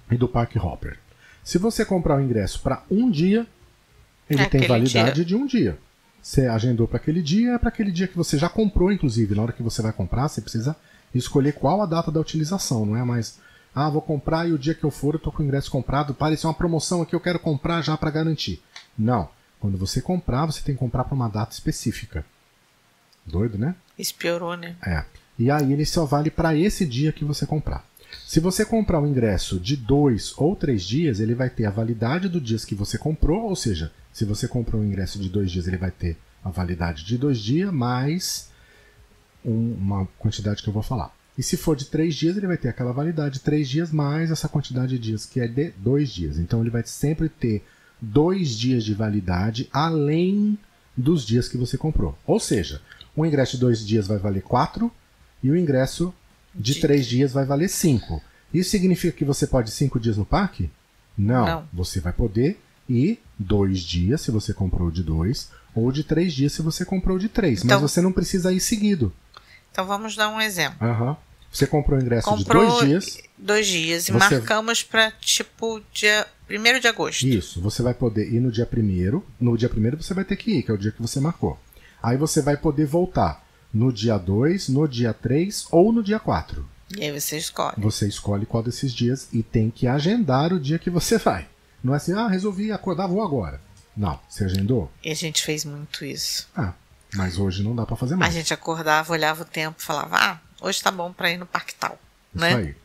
e do Park Hopper. Se você comprar o ingresso para um dia, ele É tem validade dia. de um dia. Você agendou para aquele dia, é para aquele dia que você já comprou, inclusive. Na hora que você vai comprar, você precisa escolher qual a data da utilização, não é mais. Ah, vou comprar e o dia que eu for eu tô com o ingresso comprado. Pareceu uma promoção aqui, eu quero comprar já para garantir. Não. Quando você comprar, você tem que comprar para uma data específica. Doido, né? Isso piorou, né? É. E aí ele só vale para esse dia que você comprar. Se você comprar um ingresso de dois ou três dias, ele vai ter a validade do dias que você comprou, ou seja, se você comprou um ingresso de dois dias, ele vai ter a validade de dois dias mais um- uma quantidade que eu vou falar. E se for de três dias, ele vai ter aquela validade de três dias mais essa quantidade de dias que é de dois dias. Então ele vai sempre ter dois dias de validade além dos dias que você comprou. Ou seja, o ingresso de dois dias vai valer quatro e o ingresso de De- três dias vai valer cinco. Isso significa que você pode ir cinco dias no parque? Não. Não. Você vai poder ir dois dias se você comprou de dois, ou de três dias se você comprou de três. Então- Mas você não precisa ir seguido. Então vamos dar um exemplo. Aham. Você comprou o ingresso Comprou de dois dias. dois dias e Você- marcamos para tipo dia 1 de agosto. Isso, você vai poder ir no dia primeiro. No dia primeiro você vai ter que ir, que é o dia que você marcou. Aí você vai poder voltar no dia 2, no dia 3 ou no dia 4. E aí você escolhe. Você escolhe qual desses dias e tem que agendar o dia que você vai. Não é assim, ah, resolvi acordar, vou agora. Não, você agendou? E a gente fez muito isso. Ah, mas hoje não dá pra fazer A mais. gente acordava, olhava o tempo e falava: Ah, hoje tá bom para ir no parque tal. Isso né? aí.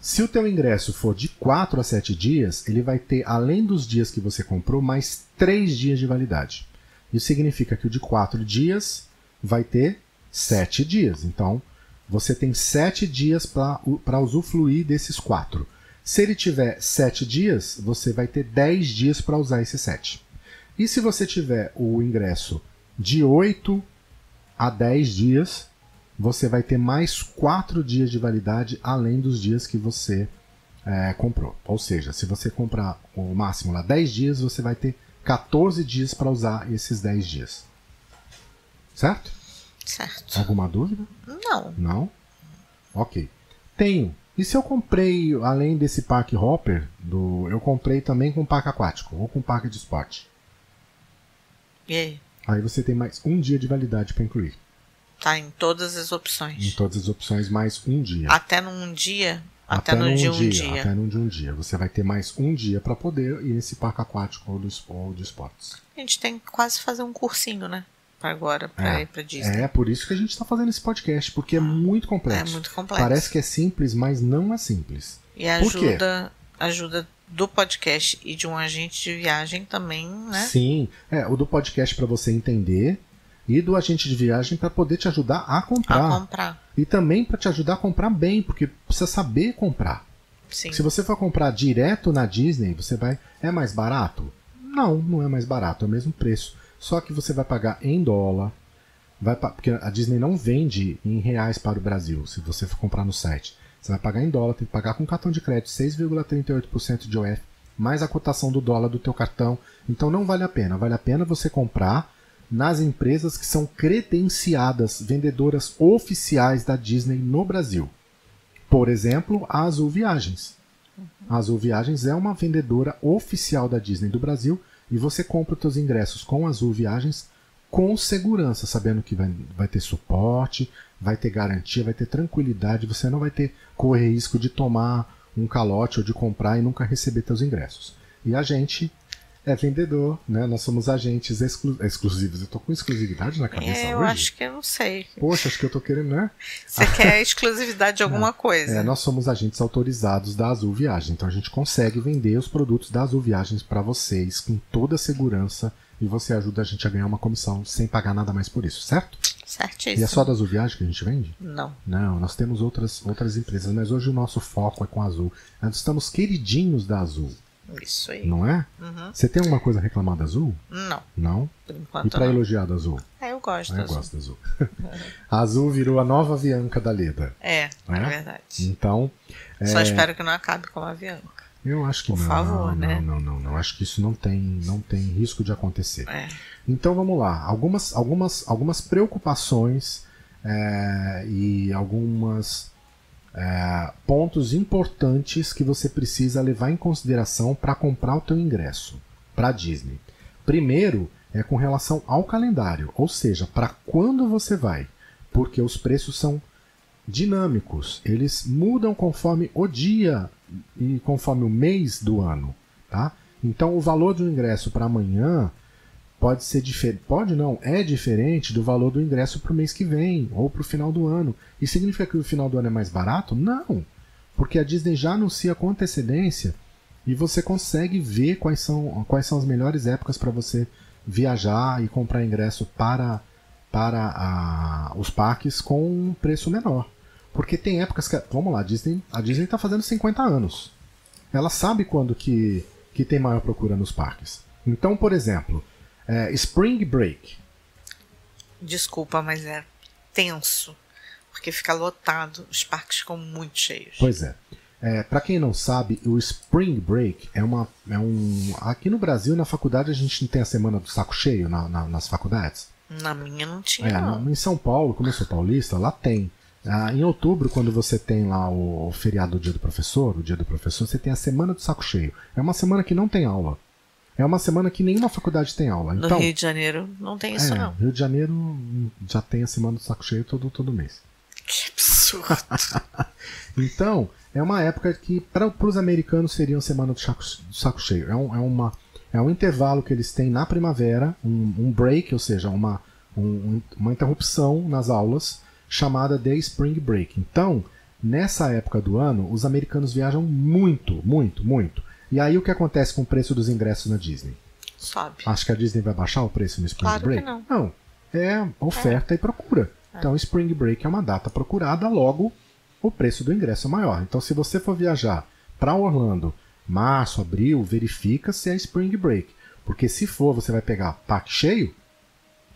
Se o teu ingresso for de 4 a 7 dias, ele vai ter, além dos dias que você comprou, mais 3 dias de validade. Isso significa que o de 4 dias vai ter 7 dias. Então, você tem 7 dias para usufruir desses 4. Se ele tiver 7 dias, você vai ter 10 dias para usar esses 7. E se você tiver o ingresso de 8 a 10 dias, você vai ter mais 4 dias de validade além dos dias que você é, comprou. Ou seja, se você comprar o máximo lá 10 dias, você vai ter 14 dias para usar esses 10 dias. Certo? Certo. Alguma dúvida? Não. Não? Ok. Tenho. E se eu comprei, além desse parque hopper, do, eu comprei também com parque aquático ou com parque de esporte? E aí? Aí você tem mais um dia de validade para incluir. Tá em todas as Em opções. todas as opções, mais um dia. Até num dia. Até, no num de um dia. Até num de um dia. Você vai ter mais um dia para poder ir nesse parque aquático ou, do, ou de esportes. A gente tem que quase fazer um cursinho, né? Pra agora, pra É. ir pra Disney. É por isso que a gente está fazendo esse podcast, porque é muito complexo. É muito complexo. Parece que é simples, mas não é simples. E ajuda, ajuda do podcast e de um agente de viagem também, né? Sim, é o do podcast para você entender e do agente de viagem para poder te ajudar a comprar. A comprar. E também para te ajudar a comprar bem, porque precisa saber comprar. Sim. Se você for comprar direto na Disney, você vai. É mais barato? Não, não é mais barato, é o mesmo preço. Só que você vai pagar em dólar. Vai, porque a Disney não vende em reais para o Brasil, se você for comprar no site. Você vai pagar em dólar, tem que pagar com cartão de crédito 6,38% de OF, mais a cotação do dólar do teu cartão. Então não vale a pena. Vale a pena você comprar nas empresas que são credenciadas, vendedoras oficiais da Disney no Brasil. Por exemplo, a Azul Viagens. A Azul Viagens é uma vendedora oficial da Disney do Brasil e você compra os seus ingressos com a Azul Viagens com segurança, sabendo que vai, vai ter suporte, vai ter garantia, vai ter tranquilidade, você não vai ter correr risco de tomar um calote ou de comprar e nunca receber seus ingressos. E a gente é vendedor, né? Nós somos agentes exclu exclusivos. Eu tô com exclusividade na cabeça é, eu hoje? acho que eu não sei. Poxa, acho que eu tô querendo, né? Você quer exclusividade de alguma coisa. É, nós somos agentes autorizados da Azul Viagem, então a gente consegue vender os produtos da Azul Viagens para vocês com toda a segurança e você ajuda a gente a ganhar uma comissão sem pagar nada mais por isso, certo? Certíssimo. E é só da Azul Viagem que a gente vende? Não. Não, nós temos outras, outras empresas, mas hoje o nosso foco é com a Azul. Nós estamos queridinhos da Azul. Isso aí. Não é? Uhum. Você tem alguma coisa a reclamar da Azul? Não, Não? por E enquanto para não. elogiar da Azul? É, eu gosto. Ah, eu Azul. gosto da Azul. a Azul virou a nova Avianca da Leda. É, é É? verdade. Então, Só espero que não acabe como a Avianca. eu acho que Por não. favor, não, né? não, não, não. Acho que isso não tem, não tem risco de acontecer. É. Então vamos lá. Algumas, algumas, algumas preocupações é, e algumas é, pontos importantes que você precisa levar em consideração para comprar o teu ingresso para Disney. Primeiro é com relação ao calendário, ou seja, para quando você vai, porque os preços são dinâmicos, eles mudam conforme o dia e conforme o mês do ano, tá? Então o valor do ingresso para amanhã pode ser diferente, pode não, é diferente do valor do ingresso para o mês que vem ou para o final do ano. E significa que o final do ano é mais barato? Não, porque a Disney já anuncia com antecedência e você consegue ver quais são, quais são as melhores épocas para você viajar e comprar ingresso para, para a- os parques com um preço menor. Porque tem épocas que. Vamos lá, a Disney a Disney está fazendo 50 anos. Ela sabe quando que, que tem maior procura nos parques. Então, por exemplo, é, Spring Break. Desculpa, mas é tenso. Porque fica lotado, os parques ficam muito cheios. Pois é. É, para quem não sabe, o Spring Break é uma. É um, aqui no Brasil, na faculdade, a gente não tem a semana do saco cheio na- na- nas faculdades. Na minha não tinha, É, não. em São Paulo, como eu sou paulista, lá tem. Ah, em outubro, quando você tem lá o, o feriado do dia do professor, o dia do professor, você tem a semana do saco cheio. É uma semana que não tem aula. É uma semana que nenhuma faculdade tem aula. No Então, Rio de Janeiro não tem isso, é, não. Rio de Janeiro já tem a semana do saco cheio todo, todo mês. Que absurdo. Então, é uma época que para os americanos seria uma semana do saco, do saco cheio. É um, é, uma, é um intervalo que eles têm na primavera, um, um break, ou seja, uma, um- uma interrupção nas aulas, chamada de Spring Break. Então, nessa época do ano, os americanos viajam muito, muito, muito. E aí o que acontece com o preço dos ingressos na Disney? Sobe. Acho que a Disney vai baixar o preço no Spring Claro que Break? não. Não. É oferta e procura. Então, Spring Break é uma data procurada, logo o preço do ingresso é maior. Então, se você for viajar para Orlando, março, abril, verifica se é Spring Break. Porque se for, você vai pegar parque cheio?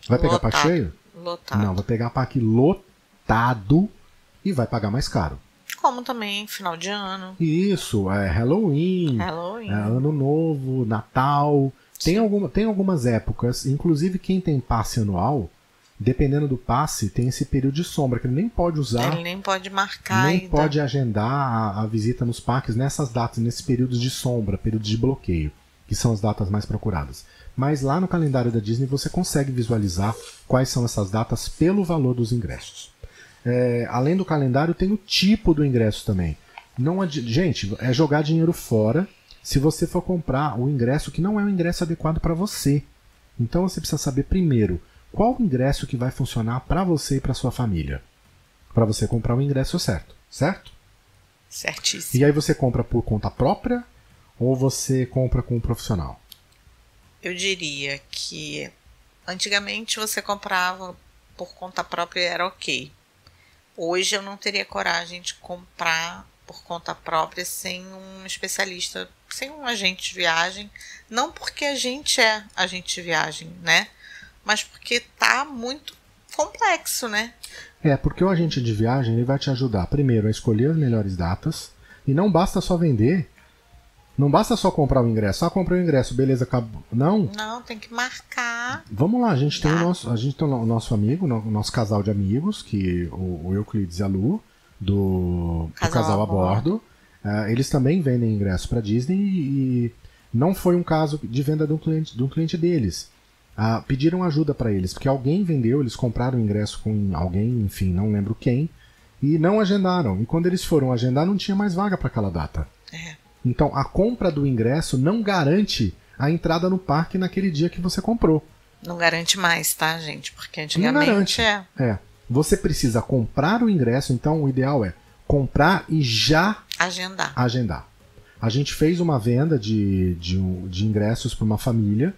Vai pegar parque Lotado. cheio? Lotado. Não, vai pegar parque lotado e vai pagar mais caro. Como também final de ano, Isso, é Halloween, Halloween. é Ano Novo, Natal. Tem, alguma, tem algumas épocas, inclusive quem tem passe anual, dependendo do passe, tem esse período de sombra, que ele nem pode usar, Ele nem pode marcar nem ainda. pode agendar a, a visita nos parques nessas datas, nesses períodos de sombra, períodos de bloqueio, que são as datas mais procuradas. Mas lá no calendário da Disney você consegue visualizar quais são essas datas pelo valor dos ingressos. É, além do calendário, tem o tipo do ingresso também. Não adi- Gente, é jogar dinheiro fora se você for comprar o ingresso que não é o ingresso adequado para você. Então você precisa saber primeiro qual o ingresso que vai funcionar para você e para sua família. Para você comprar o ingresso certo, certo? Certíssimo. E aí você compra por conta própria ou você compra com um profissional? Eu diria que antigamente você comprava por conta própria e era ok. Hoje eu não teria coragem de comprar por conta própria sem um especialista, sem um agente de viagem. Não porque a gente é agente de viagem, né? Mas porque tá muito complexo, né? É, porque o agente de viagem ele vai te ajudar, primeiro, a escolher as melhores datas. E não basta só vender. Não basta só comprar o ingresso. Ah, comprei o ingresso, beleza, acabou. Não. Não, tem que marcar. Vamos lá, a gente tem o nosso, a gente tem o nosso amigo, o nosso casal de amigos, que o, o Euclides e a Lu, do casal, do casal a bordo. Uh, eles também vendem ingresso para Disney e não foi um caso de venda de um cliente, de um cliente deles. Uh, pediram ajuda para eles, porque alguém vendeu, eles compraram o ingresso com alguém, enfim, não lembro quem, e não agendaram. E quando eles foram agendar, não tinha mais vaga para aquela data. É. Então, a compra do ingresso não garante a entrada no parque naquele dia que você comprou. Não garante mais, tá, gente? Porque antigamente não garante. é. É. Você precisa comprar o ingresso, então o ideal é comprar e já agendar. agendar. A gente fez uma venda de, de, de ingressos para uma família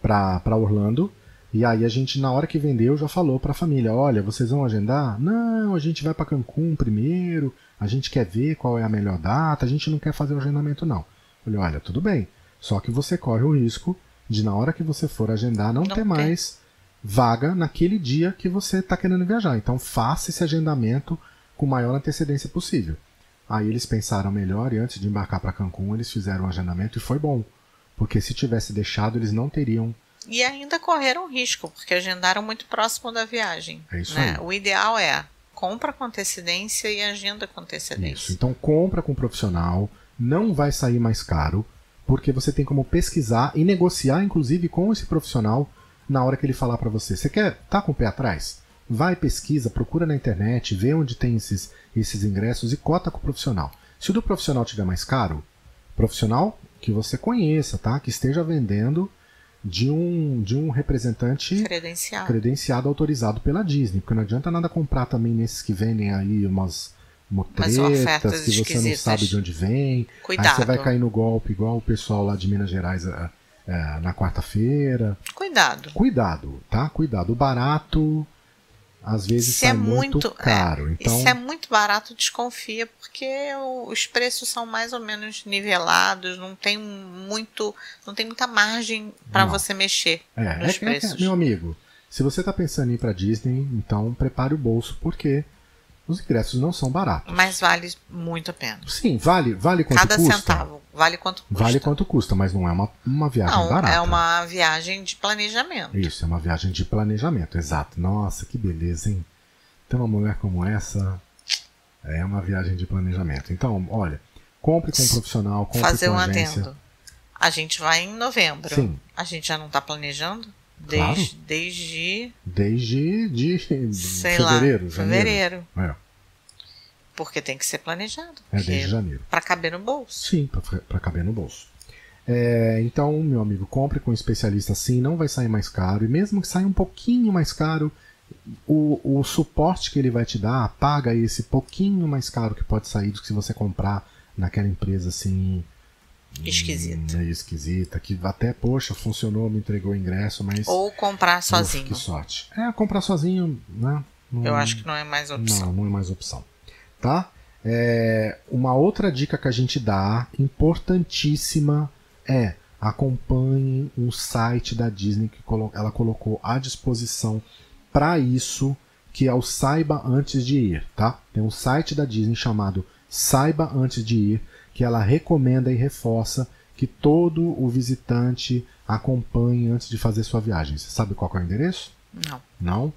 para Orlando. E aí a gente, na hora que vendeu, já falou para a família: olha, vocês vão agendar? Não, a gente vai para Cancún primeiro, a gente quer ver qual é a melhor data, a gente não quer fazer o agendamento, não. Falei: olha, tudo bem, só que você corre o risco de, na hora que você for agendar, não, não ter mais vaga naquele dia que você está querendo viajar. Então faça esse agendamento com maior antecedência possível. Aí eles pensaram melhor e antes de embarcar para Cancún, eles fizeram o agendamento e foi bom. Porque se tivesse deixado, eles não teriam. E ainda correram risco, porque agendaram muito próximo da viagem. É isso né? aí. O ideal é compra com antecedência e agenda com antecedência. Isso. Então compra com um profissional, não vai sair mais caro, porque você tem como pesquisar e negociar, inclusive, com esse profissional na hora que ele falar para você. Você quer tá com o pé atrás? Vai, pesquisa, procura na internet, vê onde tem esses, esses ingressos e cota com o profissional. Se o do profissional tiver mais caro, profissional que você conheça, tá? Que esteja vendendo de um, de um representante credenciado. credenciado, autorizado pela Disney. Porque não adianta nada comprar também nesses que vendem aí umas motretas que você não sabe de onde vem. Cuidado. Aí você vai cair no golpe, igual o pessoal lá de Minas Gerais é, na quarta-feira. Cuidado. Cuidado, tá? Cuidado. O barato às vezes se sai é muito, muito é, caro. É, então... Se é muito barato, desconfia, porque os preços são mais ou menos nivelados, não tem muito, não tem muita margem para você mexer é, nos é, preços. meu amigo, se você está pensando em ir para Disney, então prepare o bolso, porque os ingressos não são baratos. Mas vale muito a pena. Sim, vale, vale quanto Cada custa. centavo, vale quanto custa. Vale quanto custa, mas não é uma, uma viagem não, barata. é uma viagem de planejamento. Isso, é uma viagem de planejamento, exato. Nossa, que beleza, hein? Ter uma mulher como essa é uma viagem de planejamento. Então, olha, compre com um profissional, compre Fazer com um agência. adendo. A gente vai em novembro. Sim. A gente já não está planejando? Claro. Desde, desde Desde de fevereiro, lá, fevereiro. É, Porque tem que ser planejado. é desde janeiro. Para caber no bolso. Sim, para caber no bolso. É, então, meu amigo, compre com um especialista assim, não vai sair mais caro. E mesmo que saia um pouquinho mais caro, o, o suporte que ele vai te dar paga esse pouquinho mais caro que pode sair do que se você comprar naquela empresa assim. Esquisita. Meio esquisita, que até, poxa, funcionou, me entregou o ingresso, mas. Ou comprar sozinho. Uf, que sorte. É, comprar sozinho, né? Não- Eu acho que não é mais opção. não, não é mais opção. Tá? É, uma outra dica que a gente dá, importantíssima, é acompanhe um site da Disney que ela colocou à disposição para isso, que é o Saiba Antes de Ir, tá? Tem um site da Disney chamado Saiba Antes de Ir, que ela recomenda e reforça que todo o visitante acompanhe antes de fazer sua viagem. Você sabe qual é o endereço? Não. Não?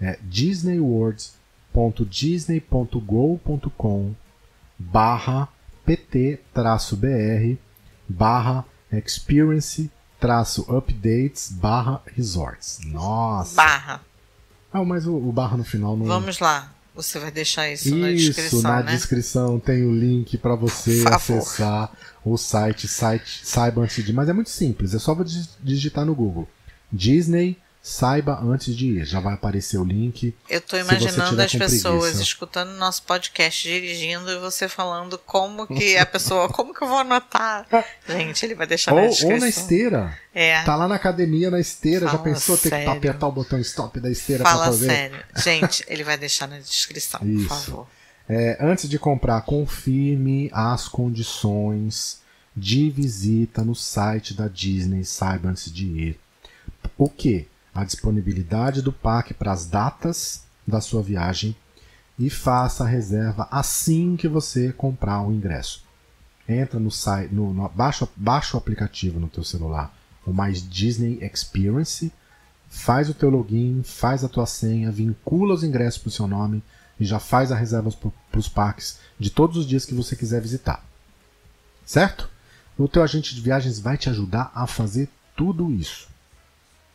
É disneyworlds.disney.go.com barra pt-br barra experience updates barra resorts. Nossa! Barra. Ah, mas o, o barra no final não... Vamos lá. Você vai deixar isso, na descrição, na né? descrição tem o link para você acessar o site, site saiba antes de. Mas é muito simples, é só digitar no Google Disney saiba antes de ir. Já vai aparecer o link. Eu tô imaginando as pessoas preguiça. escutando nosso podcast dirigindo e você falando como que a pessoa, como que eu vou anotar? Gente, ele vai deixar ou, na descrição. Ou na esteira. É. Tá lá na academia na esteira, Fala já pensou sério. ter que apertar o botão stop da esteira Fala pra fazer? sério. Gente, ele vai deixar na descrição, Isso. por favor. É, antes de comprar, confirme as condições de visita no site da Disney, saiba antes de ir. O que? A disponibilidade do parque para as datas da sua viagem e faça a reserva assim que você comprar o ingresso. Entra no site, no, no, baixa, baixa o aplicativo no teu celular, o Mais Disney Experience, faz o teu login, faz a tua senha, vincula os ingressos para o seu nome e já faz a reserva para os parques de todos os dias que você quiser visitar. Certo? O teu agente de viagens vai te ajudar a fazer tudo isso.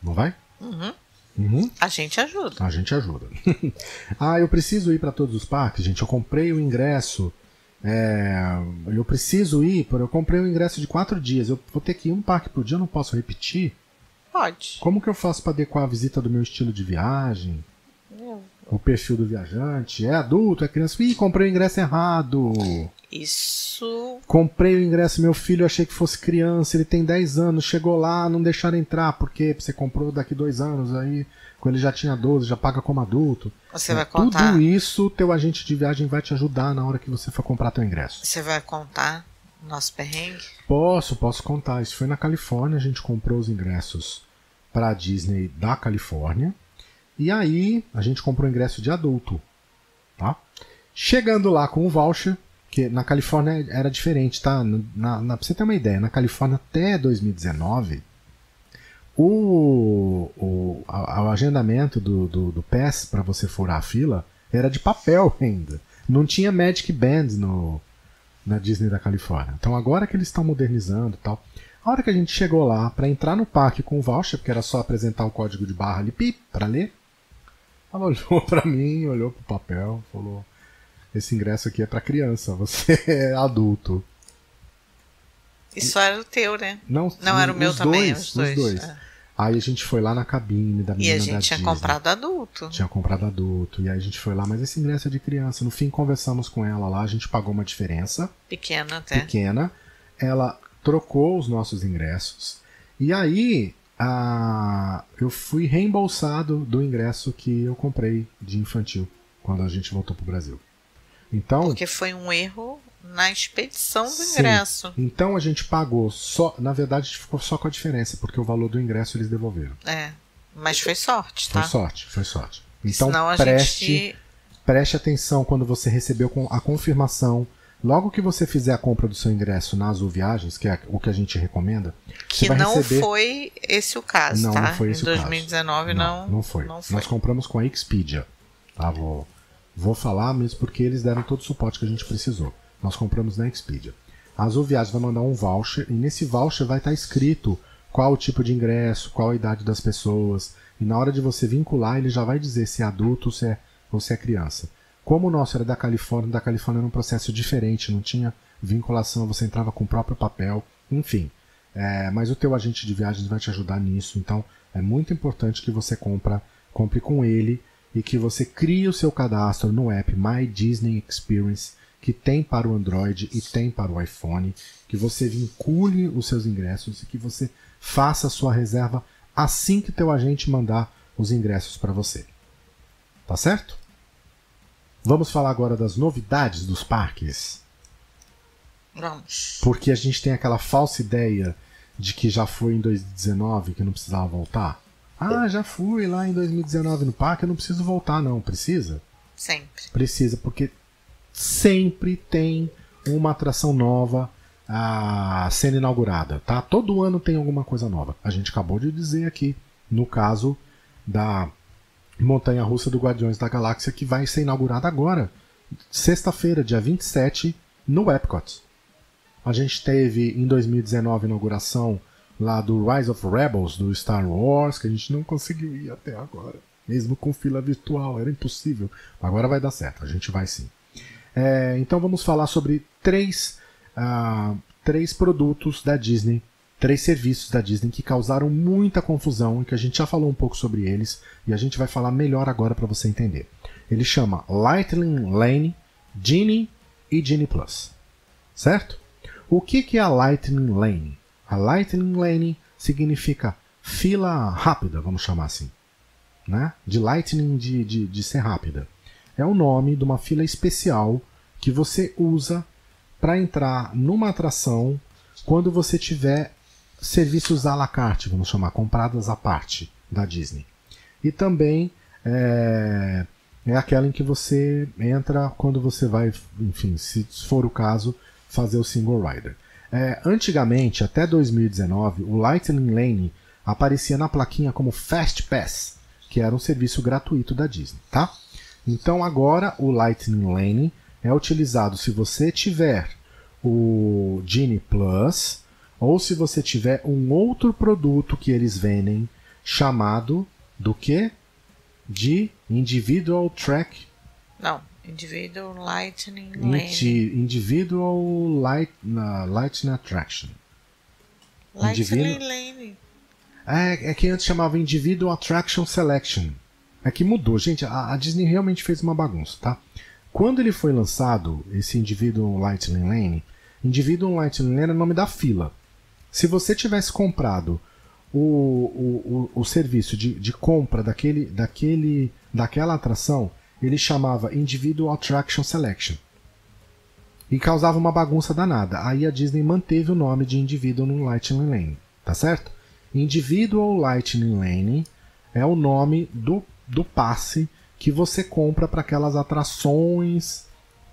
Não vai? Uhum. Uhum. A gente ajuda. A gente ajuda. ah, eu preciso ir para todos os parques, gente. Eu comprei o ingresso. É, eu preciso ir, eu comprei o ingresso de quatro dias. Eu vou ter que ir um parque por dia, eu não posso repetir? Pode. Como que eu faço para adequar a visita do meu estilo de viagem? Eu... O perfil do viajante? É adulto, é criança? Ih, comprei o ingresso errado. Isso. Comprei o ingresso, meu filho, achei que fosse criança, ele tem 10 anos, chegou lá, não deixaram entrar, porque você comprou daqui dois anos, aí quando ele já tinha 12, já paga como adulto. Você vai contar. Tudo isso, teu agente de viagem vai te ajudar na hora que você for comprar teu ingresso. Você vai contar nosso perrengue? Posso, posso contar. Isso foi na Califórnia, a gente comprou os ingressos para Disney da Califórnia. E aí, a gente comprou ingresso de adulto, tá? Chegando lá com o voucher, que na Califórnia era diferente, tá? Na, na, pra você ter uma ideia, na Califórnia até 2019, o, o, o agendamento do, do, do PES para você furar a fila era de papel ainda. Não tinha Magic Band no, na Disney da Califórnia. Então agora que eles estão modernizando tal. A hora que a gente chegou lá para entrar no parque com o voucher, porque era só apresentar o código de barra ali, pip, para ler, ela olhou para mim, olhou pro papel, falou: esse ingresso aqui é para criança, você é adulto. Isso era o teu, né? Não, não era o meu também, os dois. Os dois. É. Aí a gente foi lá na cabine da menina E a gente tinha Disney. comprado adulto. Tinha comprado adulto. E aí a gente foi lá, mas esse ingresso é de criança. No fim, conversamos com ela lá, a gente pagou uma diferença. Pequena até. Pequena. Ela trocou os nossos ingressos. E aí a... eu fui reembolsado do ingresso que eu comprei de infantil quando a gente voltou pro Brasil. Então, Porque foi um erro na expedição do sim, ingresso. Então a gente pagou só. Na verdade, a gente ficou só com a diferença, porque o valor do ingresso eles devolveram. É. Mas foi sorte, tá? Foi sorte, foi sorte. Então preste, gente... preste atenção quando você recebeu a confirmação. Logo que você fizer a compra do seu ingresso na Azul Viagens, que é o que a gente recomenda, que não receber... foi esse o caso, não, tá? Não foi esse em 2019 não, não, não foi. não foi. Nós compramos com a Expedia. Tá, vou Vou falar mesmo porque eles deram todo o suporte que a gente precisou. Nós compramos na Expedia. A Azul Viagens vai mandar um voucher e nesse voucher vai estar escrito qual o tipo de ingresso, qual a idade das pessoas. E na hora de você vincular, ele já vai dizer se é adulto se é, ou se é criança. Como o nosso era da Califórnia, da Califórnia era um processo diferente, não tinha vinculação, você entrava com o próprio papel, enfim. É, mas o teu agente de viagens vai te ajudar nisso, então é muito importante que você compra, compre com ele e que você crie o seu cadastro no app My Disney Experience, que tem para o Android e tem para o iPhone, que você vincule os seus ingressos e que você faça a sua reserva assim que teu agente mandar os ingressos para você. Tá certo? Vamos falar agora das novidades dos parques. Vamos. Porque a gente tem aquela falsa ideia de que já foi em 2019 que não precisava voltar. Ah, já fui lá em 2019 no parque, eu não preciso voltar, não. Precisa? Sempre. Precisa, porque sempre tem uma atração nova a sendo inaugurada, tá? Todo ano tem alguma coisa nova. A gente acabou de dizer aqui, no caso da Montanha Russa do Guardiões da Galáxia, que vai ser inaugurada agora, sexta-feira, dia 27, no Epcot. A gente teve em 2019 a inauguração lá do Rise of Rebels do Star Wars, que a gente não conseguiu ir até agora. Mesmo com fila virtual, era impossível. Agora vai dar certo, a gente vai sim. É, então vamos falar sobre três, uh, três produtos da Disney três serviços da Disney que causaram muita confusão e que a gente já falou um pouco sobre eles e a gente vai falar melhor agora para você entender. Ele chama Lightning Lane, Genie e Genie Plus. Certo? O que, que é a Lightning Lane? A Lightning Lane significa fila rápida, vamos chamar assim. Né? De Lightning de, de, de ser rápida. É o nome de uma fila especial que você usa para entrar numa atração quando você tiver serviços à la carte, vamos chamar, compradas à parte da Disney. E também é, é aquela em que você entra quando você vai, enfim, se for o caso, fazer o single rider. É, antigamente, até 2019, o Lightning Lane aparecia na plaquinha como Fast Pass, que era um serviço gratuito da Disney, tá? Então agora o Lightning Lane é utilizado se você tiver o Genie Plus ou se você tiver um outro produto que eles vendem chamado do que? De Individual Track. Não, Individual Lightning Lane. Individual Light, uh, Lightning Attraction. Lightning Lane. É, é que antes chamava Individual Attraction Selection. É que mudou, gente. A, a, Disney realmente fez uma bagunça, tá? Quando ele foi lançado, esse Individual Lightning Lane, Individual Lightning Lane era o nome da fila. Se você tivesse comprado o, o, o, o serviço de, de compra daquele, daquele, daquela atração, ele chamava Individual Attraction Selection. E causava uma bagunça danada. Aí a Disney manteve o nome de Individual Lightning Lane, tá certo? Individual Lightning Lane é o nome do, do passe que você compra para aquelas atrações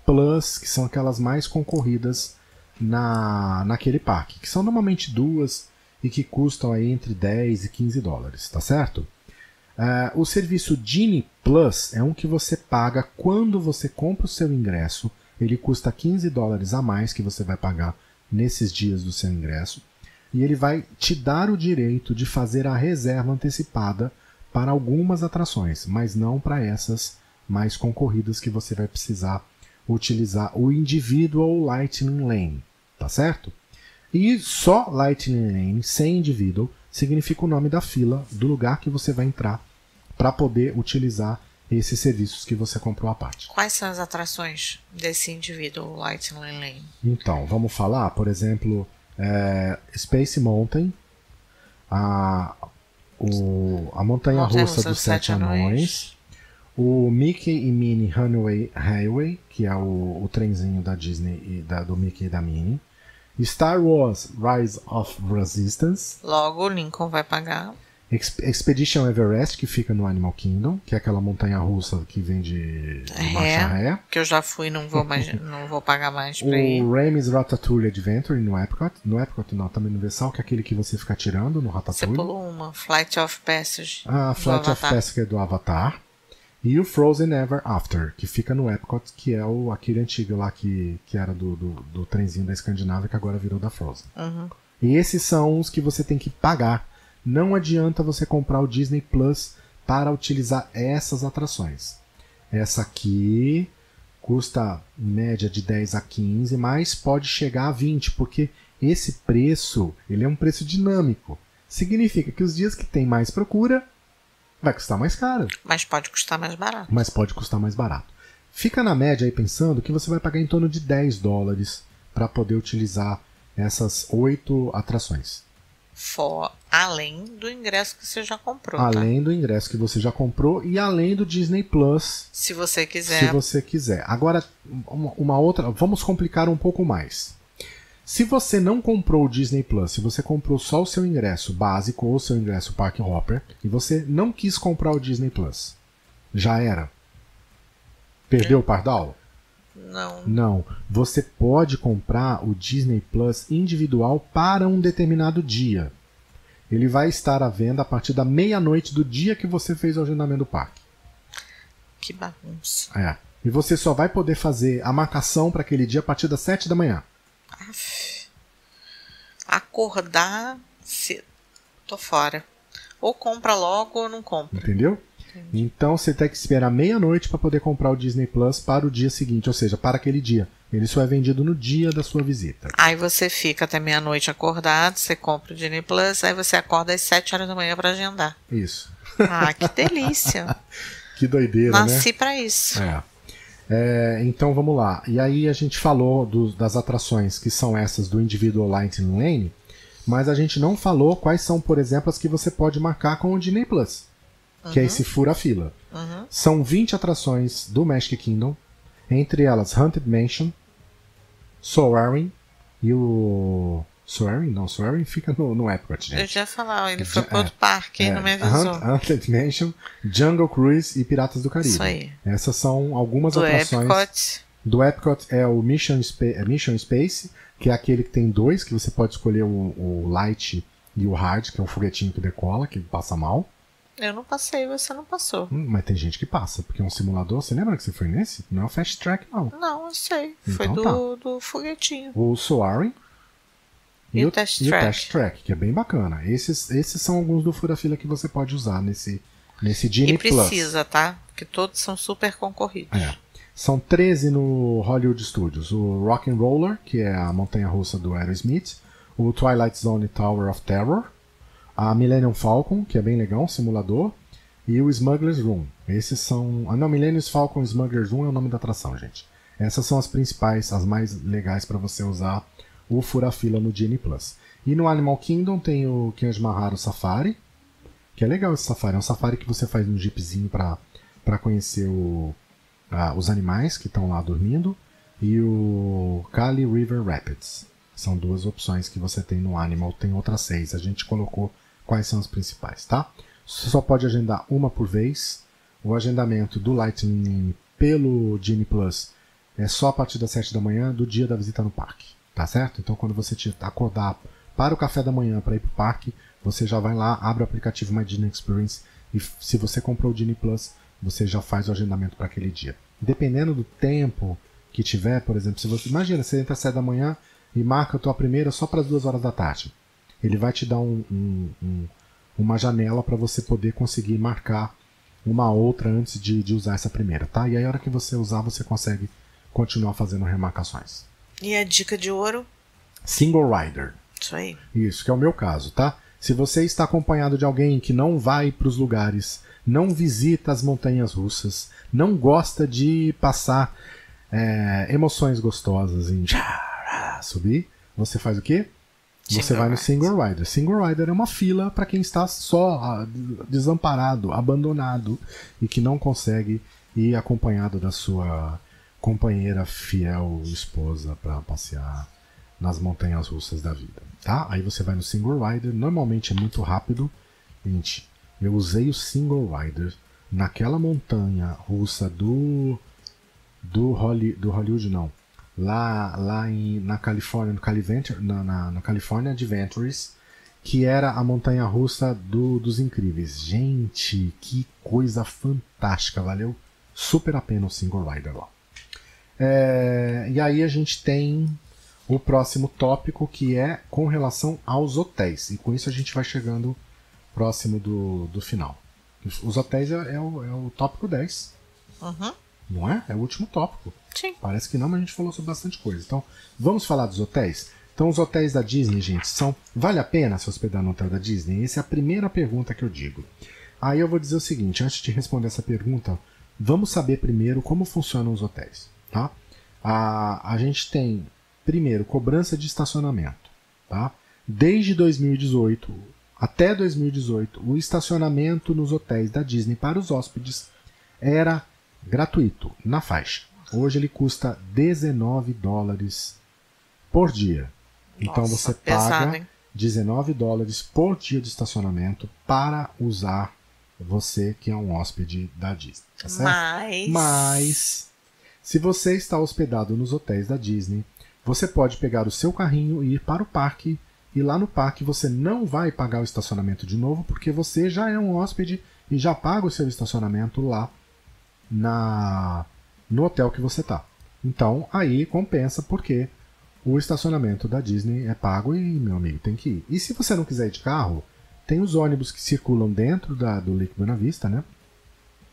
Plus, que são aquelas mais concorridas na, naquele parque, que são normalmente duas e que custam aí entre 10 e 15 dólares, tá certo? Uh, o serviço Genie Plus é um que você paga quando você compra o seu ingresso. Ele custa 15 dólares a mais que você vai pagar nesses dias do seu ingresso. E ele vai te dar o direito de fazer a reserva antecipada para algumas atrações, mas não para essas mais concorridas que você vai precisar utilizar o Individual Lightning Lane tá certo? E só Lightning Lane, sem individual, significa o nome da fila do lugar que você vai entrar para poder utilizar esses serviços que você comprou à parte. Quais são as atrações desse indivíduo Lightning Lane? Então, vamos falar, por exemplo, é, Space Mountain, a, o, a Montanha Russa dos Sete Anões, o Mickey e Minnie Runaway Highway, que é o, o trenzinho da Disney e da, do Mickey e da Minnie, Star Wars Rise of Resistance. Logo, Lincoln vai pagar. Expedition Everest, que fica no Animal Kingdom, que é aquela montanha russa que vem de, de marcha ré. Que eu já fui não vou mais, não vou pagar mais pra ir. O Remy's Ratatouille Adventure no Epcot. No Epcot não, também no Universal, que é aquele que você fica tirando no Ratatouille. Você pulou uma, Flight of Passage. Ah, Flight of Passage é do Avatar. E o Frozen Ever After, que fica no Epcot, que é o, aquele antigo lá que, que era do, do, do trenzinho da Escandinávia, que agora virou da Frozen. Uhum. E esses são os que você tem que pagar. Não adianta você comprar o Disney Plus para utilizar essas atrações. Essa aqui custa em média de 10 a 15, mas pode chegar a 20, porque esse preço ele é um preço dinâmico. Significa que os dias que tem mais procura, vai custar mais caro. Mas pode custar mais barato. Mas pode custar mais barato. Fica na média aí pensando que você vai pagar em torno de 10 dólares para poder utilizar essas oito atrações. For, além do ingresso que você já comprou. Tá? Além tá? do ingresso que você já comprou e além do Disney Plus. Se você quiser. Se você quiser. Agora, uma outra. Vamos complicar um pouco mais. Se você não comprou o Disney Plus, se você comprou só o seu ingresso básico ou o seu ingresso Park Hopper e você não quis comprar o Disney Plus, já era. Perdeu o pardal? Não. Não. Você pode comprar o Disney Plus individual para um determinado dia. Ele vai estar à venda a partir da meia-noite do dia que você fez o agendamento do parque. Que bagunça. É. E você só vai poder fazer a marcação para aquele dia a partir das 7 da manhã. Acordar cedo. Tô fora. Ou compra logo ou não compra. Entendeu? Entendi. Então você tem que esperar meia-noite para poder comprar o Disney Plus para o dia seguinte, ou seja, para aquele dia. Ele só é vendido no dia da sua visita. Aí você fica até meia-noite acordado, você compra o Disney Plus, aí você acorda às 7 horas da manhã para agendar. Isso. Ah, que delícia. que doideira, Nasci né? Nasci para isso. É. É, então vamos lá. E aí a gente falou do, das atrações que são essas do Individual Lightning Lane, mas a gente não falou quais são, por exemplo, as que você pode marcar com o Disney Plus, uhum. que é esse fura-fila. Uhum. São 20 atrações do Magic Kingdom, entre elas Haunted Mansion, Soaring e o. Soaring? Não, Soaring fica no, no Epcot, gente. Eu já falar, ele foi para outro é, parque, é, não me avisou. Haunted Mansion, Jungle Cruise e Piratas do Caribe. Isso aí. Essas são algumas do atrações. Epcot. Do Epcot é o Mission, é Mission Space, que é aquele que tem dois, que você pode escolher o, o Light e o Hard, que é um foguetinho que decola, que passa mal. Eu não passei, você não passou. Hum, mas tem gente que passa, porque é um simulador. Você lembra que você foi nesse? Não é o Fast Track, não. Não, eu sei. Então foi do, tá. do foguetinho. O Soaring. E, e, o, test, e track. o Test Track, que é bem bacana. Esses, esses são alguns do Fura-Fila que você pode usar nesse, nesse Genie E precisa, Plus. tá? Porque todos são super concorridos. É. São 13 no Hollywood Studios. O Rock and Roller, que é a montanha-russa do Aerosmith. O Twilight Zone Tower of Terror. A Millennium Falcon, que é bem legal, um simulador. E o Smuggler's Room. Esses são... Ah, não, Millennium Falcon Smuggler's Room é o nome da atração, gente. Essas são as principais, as mais legais para você usar o fura-fila no Genie Plus. E no Animal Kingdom tem o Kianjimahara Safari, que é legal esse safari. É um safari que você faz um jeepzinho para conhecer o, ah, os animais que estão lá dormindo. E o Kali River Rapids. São duas opções que você tem no Animal. Tem outras seis. A gente colocou quais são as principais, tá? Você só pode agendar uma por vez. O agendamento do Lightning pelo Genie Plus é só a partir das 7 da manhã do dia da visita no parque. Tá certo? Então quando você te acordar para o café da manhã para ir para o parque, você já vai lá, abre o aplicativo My Disney Experience e se você comprou o Disney Plus, você já faz o agendamento para aquele dia. Dependendo do tempo que tiver, por exemplo, se você imagina, você entra às 7 da manhã e marca a tua primeira só para as 2 horas da tarde. Ele vai te dar um, um, um, uma janela para você poder conseguir marcar uma outra antes de, de usar essa primeira, tá? E aí a hora que você usar, você consegue continuar fazendo remarcações. E a dica de ouro? Single rider. Isso aí. Isso, que é o meu caso, tá? Se você está acompanhado de alguém que não vai para os lugares, não visita as montanhas russas, não gosta de passar é, emoções gostosas em subir, você faz o quê? Você Single vai no single rider. Single rider é uma fila para quem está só ah, desamparado, abandonado e que não consegue ir acompanhado da sua companheira fiel, esposa, para passear nas montanhas russas da vida, tá? Aí você vai no single rider, normalmente é muito rápido. Gente, eu usei o single rider naquela montanha russa do do, Holly, do Hollywood não, lá lá em, na Califórnia, no Caliventure, na, na, na California Adventures, que era a montanha russa do, dos incríveis. Gente, que coisa fantástica, valeu super a pena o single rider lá. É, e aí a gente tem o próximo tópico que é com relação aos hotéis. E com isso a gente vai chegando próximo do, do final. Os hotéis é, é, o, é o tópico 10. Uhum. Não é? É o último tópico. Sim. Parece que não, mas a gente falou sobre bastante coisa. Então, vamos falar dos hotéis? Então, os hotéis da Disney, gente, são. Vale a pena se hospedar no hotel da Disney? Essa é a primeira pergunta que eu digo. Aí eu vou dizer o seguinte: antes de responder essa pergunta, vamos saber primeiro como funcionam os hotéis. Tá? A, a gente tem, primeiro, cobrança de estacionamento. Tá? Desde 2018 até 2018, o estacionamento nos hotéis da Disney para os hóspedes era gratuito, na faixa. Hoje ele custa 19 dólares por dia. então Nossa, você pesado, paga hein? 19 dólares por dia de estacionamento para usar você que é um hóspede da Disney. Tá certo? Mas. Mas, se você está hospedado nos hotéis da Disney, você pode pegar o seu carrinho e ir para o parque. E lá no parque você não vai pagar o estacionamento de novo, porque você já é um hóspede e já paga o seu estacionamento lá na no hotel que você está. Então aí compensa porque o estacionamento da Disney é pago e, meu amigo, tem que ir. E se você não quiser ir de carro, tem os ônibus que circulam dentro da, do Lake Buena Vista, né?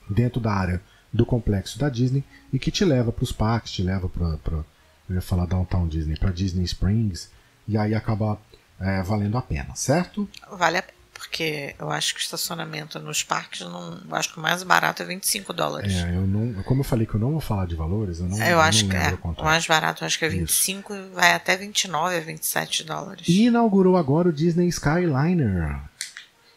Dentro da área do complexo da Disney e que te leva para os parques, te leva para eu ia falar Downtown Disney, para Disney Springs, e aí acaba é, valendo a pena, certo? Vale a pena, porque eu acho que o estacionamento nos parques, não, eu acho que o mais barato é 25 dólares. É, eu não, como eu falei que eu não vou falar de valores, eu não, eu eu acho não que é, o mais barato eu acho que é 25 e vai até 29 a 27 dólares. E inaugurou agora o Disney Skyliner,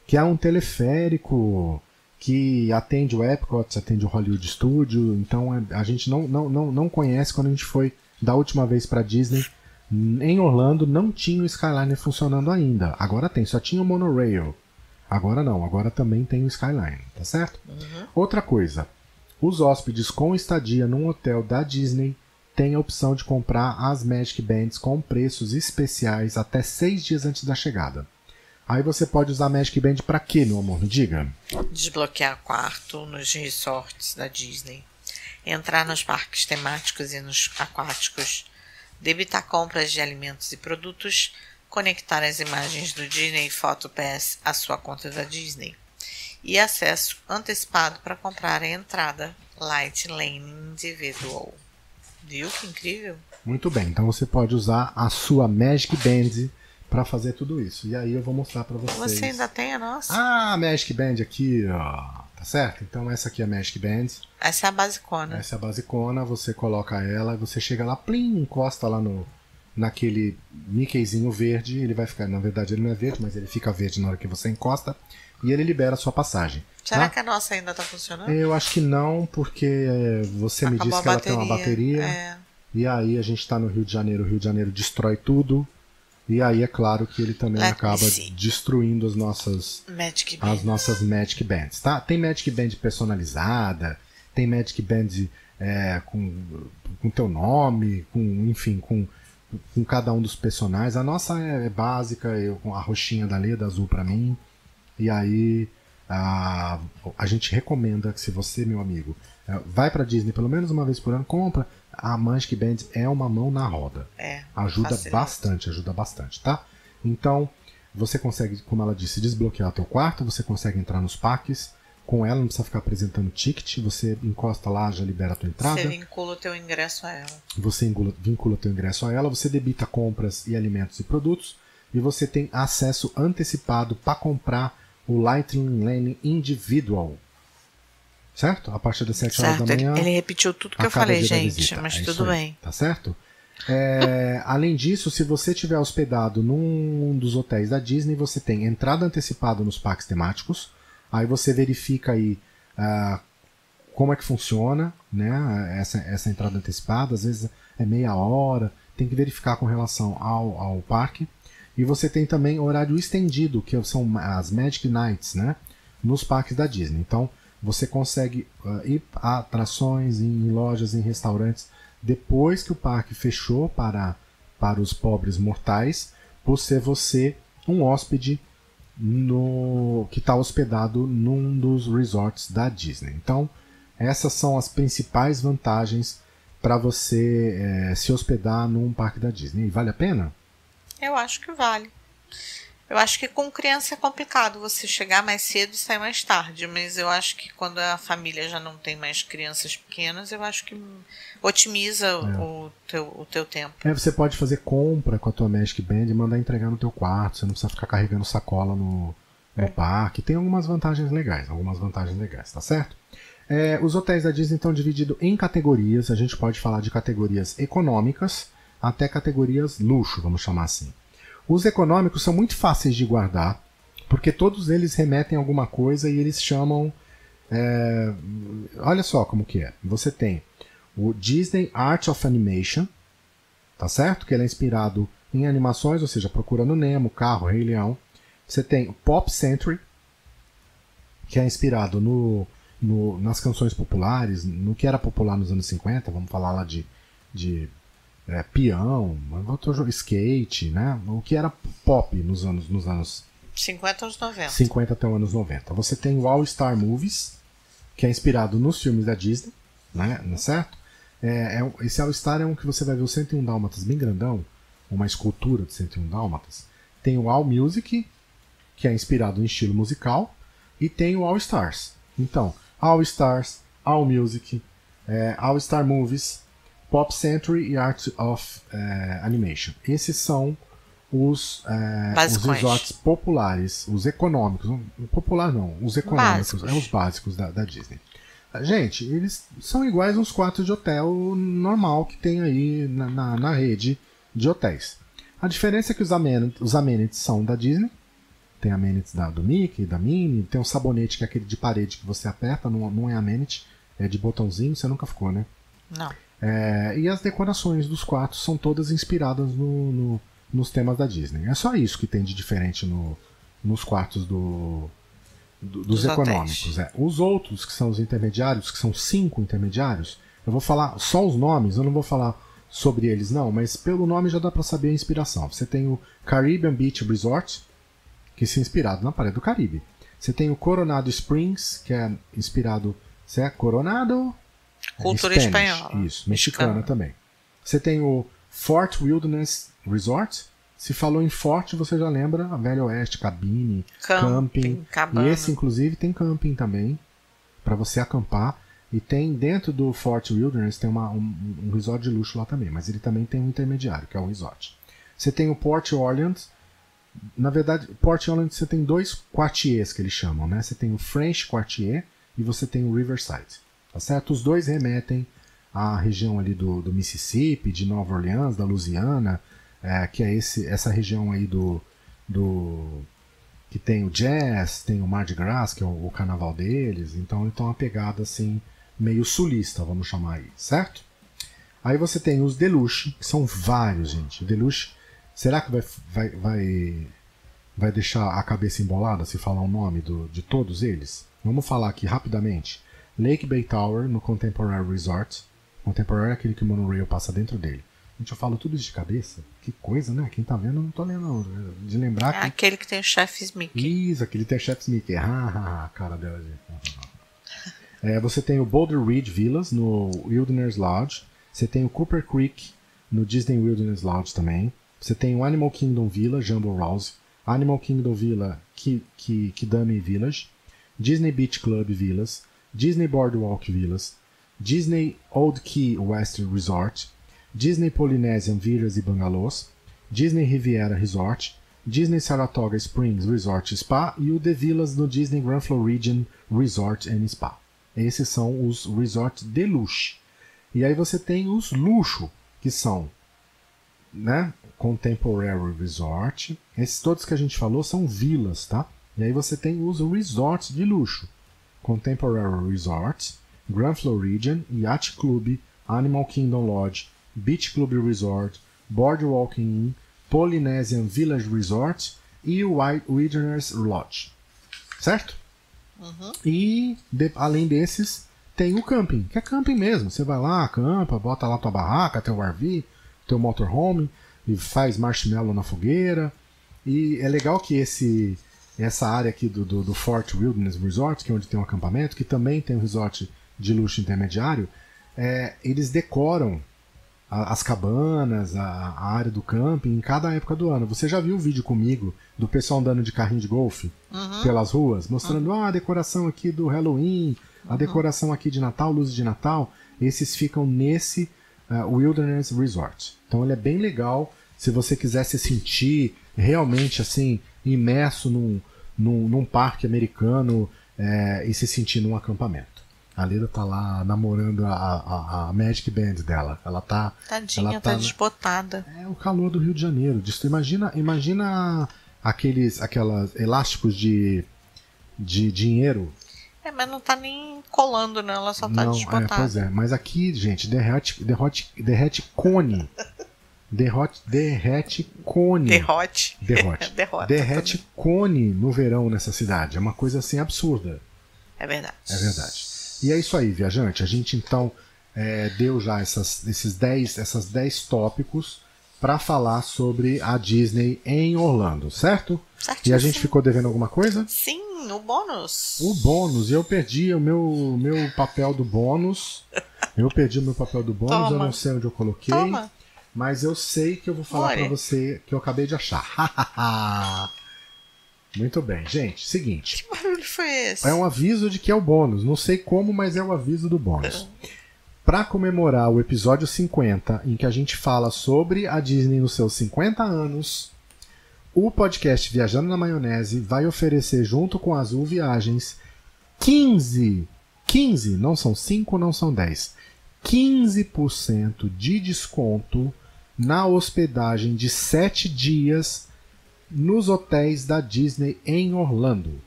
que é um teleférico que atende o Epcot, atende o Hollywood Studio, então é- a gente não, não, não, não conhece quando a gente foi da última vez para Disney. Em Orlando não tinha o Skyliner funcionando ainda. Agora tem, só tinha o monorail. Agora não, agora também tem o Skyliner, tá certo? Outra coisa, os hóspedes com estadia num hotel da Disney têm a opção de comprar as Magic Bands com preços especiais até seis dias antes da chegada. Aí você pode usar Magic Band pra quê, meu amor? Me diga. Desbloquear quarto nos resorts da Disney. Entrar nos parques temáticos e nos aquáticos. Debitar compras de alimentos e produtos. Conectar as imagens do Disney Photo Pass à sua conta da Disney. E acesso antecipado para comprar a entrada Light Lane Individual. Viu que incrível? Muito bem, então você pode usar a sua Magic Band pra fazer tudo isso. E aí eu vou mostrar pra vocês. Você ainda tem a nossa? Ah, a Magic Band aqui, ó. Tá certo? Então essa aqui é a Magic Band. Essa é a basicona. Essa é a basicona, você coloca ela, você chega lá, plim, encosta lá no naquele Mickeyzinho verde, ele vai ficar, na verdade ele não é verde, mas ele fica verde na hora que você encosta e ele libera a sua passagem. Será tá? que a nossa ainda tá funcionando? Eu acho que não, porque você me Acabou disse a que ela tem uma bateria. É. E aí a gente tá no Rio de Janeiro, o Rio de Janeiro destrói tudo. E aí é claro que ele também Let me acaba destruindo as nossas Magic as Band. nossas Magic Bands, tá? Tem Magic Band personalizada, tem Magic Band é, com com teu nome, com enfim, com com cada um dos personagens. A nossa é, é básica, eu com a roxinha da Leda, azul pra mim. E aí a, a gente recomenda que se você, meu amigo, é, vai pra Disney pelo menos uma vez por ano, compra. A Magic Band é uma mão na roda É. ajuda facilita. bastante, ajuda bastante, tá? Então, você consegue, como ela disse, desbloquear teu quarto, você consegue entrar nos parques com ela, não precisa ficar apresentando ticket, você encosta lá, já libera a tua entrada, Você vincula o teu ingresso a ela. você engula- vincula teu ingresso a ela, você debita compras e alimentos e produtos, e você tem acesso antecipado para comprar o Lightning Lane Individual. Certo? A partir das 7 horas Certo? da Ele, manhã. ele repetiu tudo que eu falei, da gente, mas É tudo aí, bem. Tá certo? É, além disso, se você estiver hospedado num dos hotéis da Disney, você tem entrada antecipada nos parques temáticos. Aí você verifica aí ah, como é que funciona, né? Essa, essa entrada antecipada, às vezes é meia hora, tem que verificar com relação ao, ao parque. E você tem também horário estendido, que são as Magic Nights, né? Nos parques da Disney. Então você consegue ah, ir a atrações, em lojas, em restaurantes, depois que o parque fechou para, para os pobres mortais, por ser você um hóspede no que está hospedado num dos resorts da Disney. Então, essas são as principais vantagens para você eh, se hospedar num parque da Disney. Vale a pena? Eu acho que vale. Eu acho que com criança é complicado você chegar mais cedo e sair mais tarde, mas eu acho que quando a família já não tem mais crianças pequenas, eu acho que otimiza o, teu, o teu tempo. É, você pode fazer compra com a tua Magic Band e mandar entregar no teu quarto. Você não precisa ficar carregando sacola no, no parque. Tem algumas vantagens legais, algumas vantagens legais, tá certo? É, os hotéis da Disney estão divididos em categorias. A gente pode falar de categorias econômicas até categorias luxo, vamos chamar assim. Os econômicos são muito fáceis de guardar, porque todos eles remetem a alguma coisa e eles chamam. é, olha só como que é. Você tem o Disney Art of Animation, tá certo? Que ele é inspirado em animações, ou seja, Procurando Nemo, Carro, Rei Leão. Você tem o Pop Century, que é inspirado no, no- nas canções populares, no que era popular nos anos 50, vamos falar lá de, de é, peão, outro skate, né? O que era pop nos anos, nos anos 50 aos 90. 50 até os anos 90. Você tem o All Star Movies, que é inspirado nos filmes da Disney, né? Não é certo? É, é esse All Star é um que você vai ver o 101 Dálmatas bem grandão, uma escultura de 101 Dálmatas. Tem o All Music, que é inspirado em estilo musical, e tem o All Stars. Então, All Stars, All Music, é, All Star Movies, Pop Century e Art of eh, Animation. Esses são os, eh, os resorts populares, os econômicos. Não, Popular não, os econômicos, Básicos. é os básicos da, da Disney. Ah, Gente, eles são iguais uns quartos de hotel normal que tem aí na, na, na rede de hotéis. A diferença é que os amenities, os amenities são da Disney. Tem amenities da, do Mickey, da Minnie. Tem um sabonete que é aquele de parede que você aperta, não, não é amenity, é de botãozinho, você nunca ficou, né? Não. É, e as decorações dos quartos são todas inspiradas no, no- nos temas da Disney. É só isso que tem de diferente no- nos quartos do, do- dos Dos econômicos. é. Os outros, que são os intermediários, que são cinco intermediários, eu vou falar só os nomes, eu não vou falar sobre eles não, mas pelo nome já dá para saber a inspiração. Você tem o Caribbean Beach Resort, que se é inspirado na Praia do Caribe. Você tem o Coronado Springs, que é inspirado. Você é Coronado? Cultura Spanish, espanhola. Isso, mexicana Mexicana. também. Você tem o Fort Wilderness Resort. Se falou em Fort, você já lembra a Velho Oeste, cabine, Camping, camping. E esse, inclusive, tem camping também, para você acampar. E tem dentro do Fort Wilderness tem uma- um, um resort de luxo lá também, mas ele também tem um intermediário, que é o resort. Você tem o Port Orleans. Na verdade, Port Orleans você tem dois quartiers que eles chamam, né? Você tem o French Quartier e você tem o Riverside. Tá certo? Os dois remetem à região ali do, do Mississippi, de Nova Orleans, da Louisiana, é, que é esse, essa região aí do, do que tem o jazz, tem o Mardi Gras, que é o, o carnaval deles, então então uma pegada assim meio sulista, vamos chamar aí, certo? Aí você tem os Deluxe, que são vários, gente. Deluxe, será que vai, vai, vai, vai deixar a cabeça embolada se falar o nome do, de todos eles? Vamos falar aqui rapidamente. Lake Bay Tower, no Contemporary Resort. Contemporary é aquele que o monorail passa dentro dele. Gente, eu falo tudo isso de cabeça. Que coisa, né? Quem tá vendo, eu não tô lendo, não. De lembrar É que aquele que tem o chefe Mickey. isso, aquele tem Chef's Mickey. Ha, ha, ha, cara dela. gente. É, você tem o Boulder Ridge Villas no Wilderness Lodge. Você tem o Cooper Creek no Disney Wilderness Lodge também. Você tem o Animal Kingdom Villa, Jumbo Rouse. Animal Kingdom Villa, Ki- Ki- Kidami Village. Disney Beach Club Villas. Disney Boardwalk Villas. Disney Old Key West Resort. Disney Polynesian Villas e Bungalows. Disney Riviera Resort, Disney Saratoga Springs Resort Spa e o The Villas no Disney Grand Floridian Resort and Spa. Esses são os resorts de luxo. E aí você tem os luxo, que são né, Contemporary Resort. Esses todos que a gente falou são vilas, tá? E aí você tem os resorts de luxo. Contemporary Resort, Grand Floridian, Yacht Club, Animal Kingdom Lodge, Beach Club Resort, Boardwalk Inn, Polynesian Village Resort e White Wilderness Lodge. Certo? E de- além desses, tem o camping, que é camping mesmo. Você vai lá, acampa, bota lá tua barraca, teu RV, teu motorhome e faz marshmallow na fogueira. E é legal que esse essa área aqui do, do, do Fort Wilderness Resort, que é onde tem um acampamento, que também tem um resort de luxo intermediário, é, eles decoram a- as cabanas, a, a área do camping em cada época do ano. Você já viu o vídeo comigo do pessoal andando de carrinho de golfe pelas ruas, mostrando ah, a decoração aqui do Halloween, a decoração aqui de Natal, luzes de Natal. Esses ficam nesse ah, Wilderness Resort. Então ele é bem legal. Se você quiser se sentir realmente assim imerso num, num, num parque americano eh, e se sentir num acampamento. A Leda tá lá namorando a, a, a Magic Band dela. Ela tá Tadinha, ela tá, tá- desbotada. é o calor do Rio de Janeiro. Imagina, imagina aqueles aquelas elásticos de, de dinheiro. É, mas não tá nem colando, né? Ela só tá Não, é, desbotada. pois é. Mas aqui, gente, derrete, derrete, derrete cone. Derrete, derrete cone. Derrote. Derrote. Derrota. derrete cone no verão nessa cidade. É uma coisa assim absurda. É verdade. É verdade. E é isso aí, viajante. A gente então é, deu já essas, esses 10, essas 10 tópicos para falar sobre a Disney em Orlando, certo? Certíssimo. E a gente ficou devendo alguma coisa? Sim, o bônus. O bônus, e eu perdi o meu, meu papel do bônus. Eu perdi o meu papel do bônus, eu Toma. não sei onde eu coloquei. Toma. Mas eu sei que eu vou falar para você que eu acabei de achar. Muito bem, gente. Seguinte. Que barulho foi esse? É um aviso de que é o bônus. Não sei como, mas é o aviso do bônus. para comemorar o episódio 50, em que a gente fala sobre a Disney nos seus 50 anos, o podcast Viajando na Maionese vai oferecer, junto com a Azul Viagens, 15, 15, não são 5, não são 10, 15% de desconto na hospedagem de 7 dias nos hotéis da Disney em Orlando.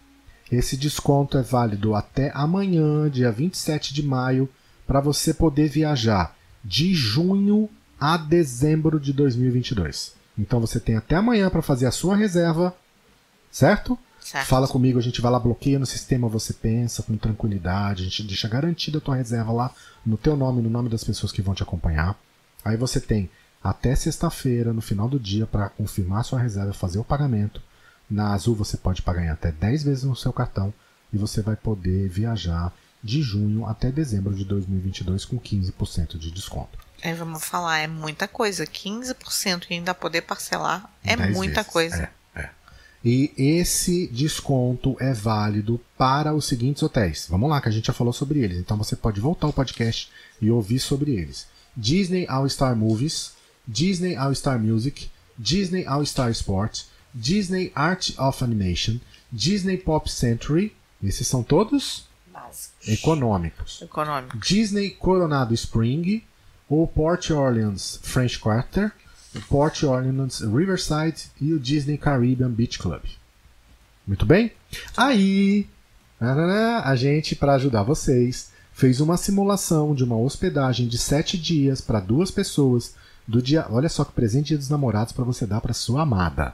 Esse desconto é válido até amanhã, dia 27 de maio, para você poder viajar de junho a dezembro de 2022. Então você tem até amanhã para fazer a sua reserva, certo? Certo. Fala comigo, a gente vai lá, bloqueia no sistema, você pensa com tranquilidade, a gente deixa garantida a tua reserva lá no teu nome, no nome das pessoas que vão te acompanhar. Aí você tem até sexta-feira, no final do dia, para confirmar sua reserva, fazer o pagamento. Na Azul você pode pagar em até 10 vezes no seu cartão e você vai poder viajar de junho até dezembro de 2022 com 15% de desconto. É, vamos falar, é muita coisa. 15% e ainda poder parcelar é 10 muita vezes. coisa. É, é. E esse desconto é válido para os seguintes hotéis. Vamos lá, que a gente já falou sobre eles. Então você pode voltar ao podcast e ouvir sobre eles. Disney All Star Movies, Disney All Star Music, Disney All Star Sports, Disney Art of Animation, Disney Pop Century. Esses são todos Básicos. econômicos. Econômico. Disney Coronado Spring, o Port Orleans French Quarter, o Port Orleans Riverside e o Disney Caribbean Beach Club. Muito bem? Aí, a gente, para ajudar vocês, fez uma simulação de uma hospedagem de 7 dias para duas pessoas do dia. Olha só que presente dia dos namorados para você dar para sua amada.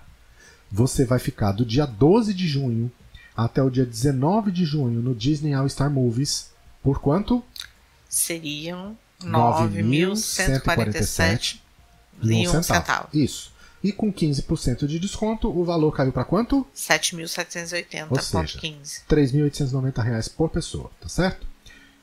Você vai ficar do dia 12 de junho até o dia 19 de junho no Disney All Star Movies. Por quanto? Seriam 9.147 9.147 e um centavo. Isso. E com 15% de desconto, o valor caiu para quanto? 7.780,15. Ou seja, 3.890 reais por pessoa, tá certo?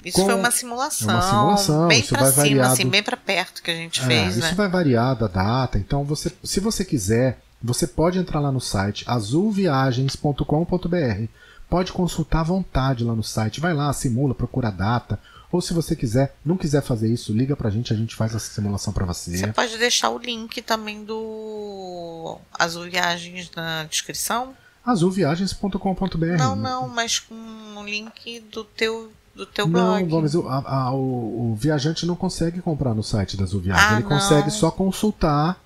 Isso com- foi uma simulação. é uma simulação, Bem vai cima, variado. assim, bem pra perto que a gente É, fez, isso né? vai variar da data, então você, se você quiser, você pode entrar lá no site azulviagens.com.br. Pode consultar à vontade lá no site. Vai lá, simula, procura a data. Ou se você quiser, não quiser fazer isso, liga pra gente, a gente faz essa simulação pra você. Você pode deixar o link também do Azul Viagens na descrição? azulviagens.com.br. Não, não, mas com o link do teu, do teu Não, blog. Gomes, o, a- a- o- o viajante não consegue comprar no site da Azul Viagens. Ah, ele não. consegue só consultar,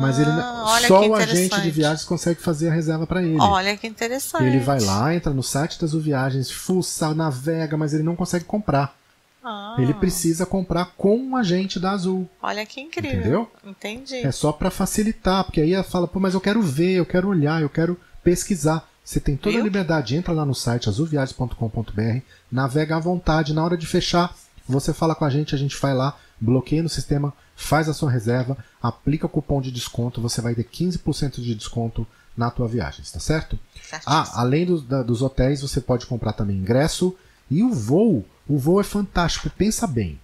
mas ele Ah, só o agente de viagens consegue fazer a reserva para ele. Olha que interessante. Ele vai lá, entra no site da Azul Viagens, fuça, navega, mas ele não consegue comprar. Ah, Ele precisa comprar com um agente da Azul. Olha que incrível. Entendeu? Entendi. É só para facilitar, porque aí ela fala, pô, mas eu quero ver, eu quero olhar, eu quero pesquisar. Você tem toda a Viu? liberdade, entra lá no site azulviagens.com.br, navega à vontade, na hora de fechar, você fala com a gente, a gente vai lá, bloqueia no sistema, faz a sua reserva, aplica o cupom de desconto, você vai ter 15% de desconto na tua viagem, tá certo? Certíssimo. Ah, além dos, da- dos hotéis, você pode comprar também ingresso e o voo. O voo é fantástico. Pensa bem.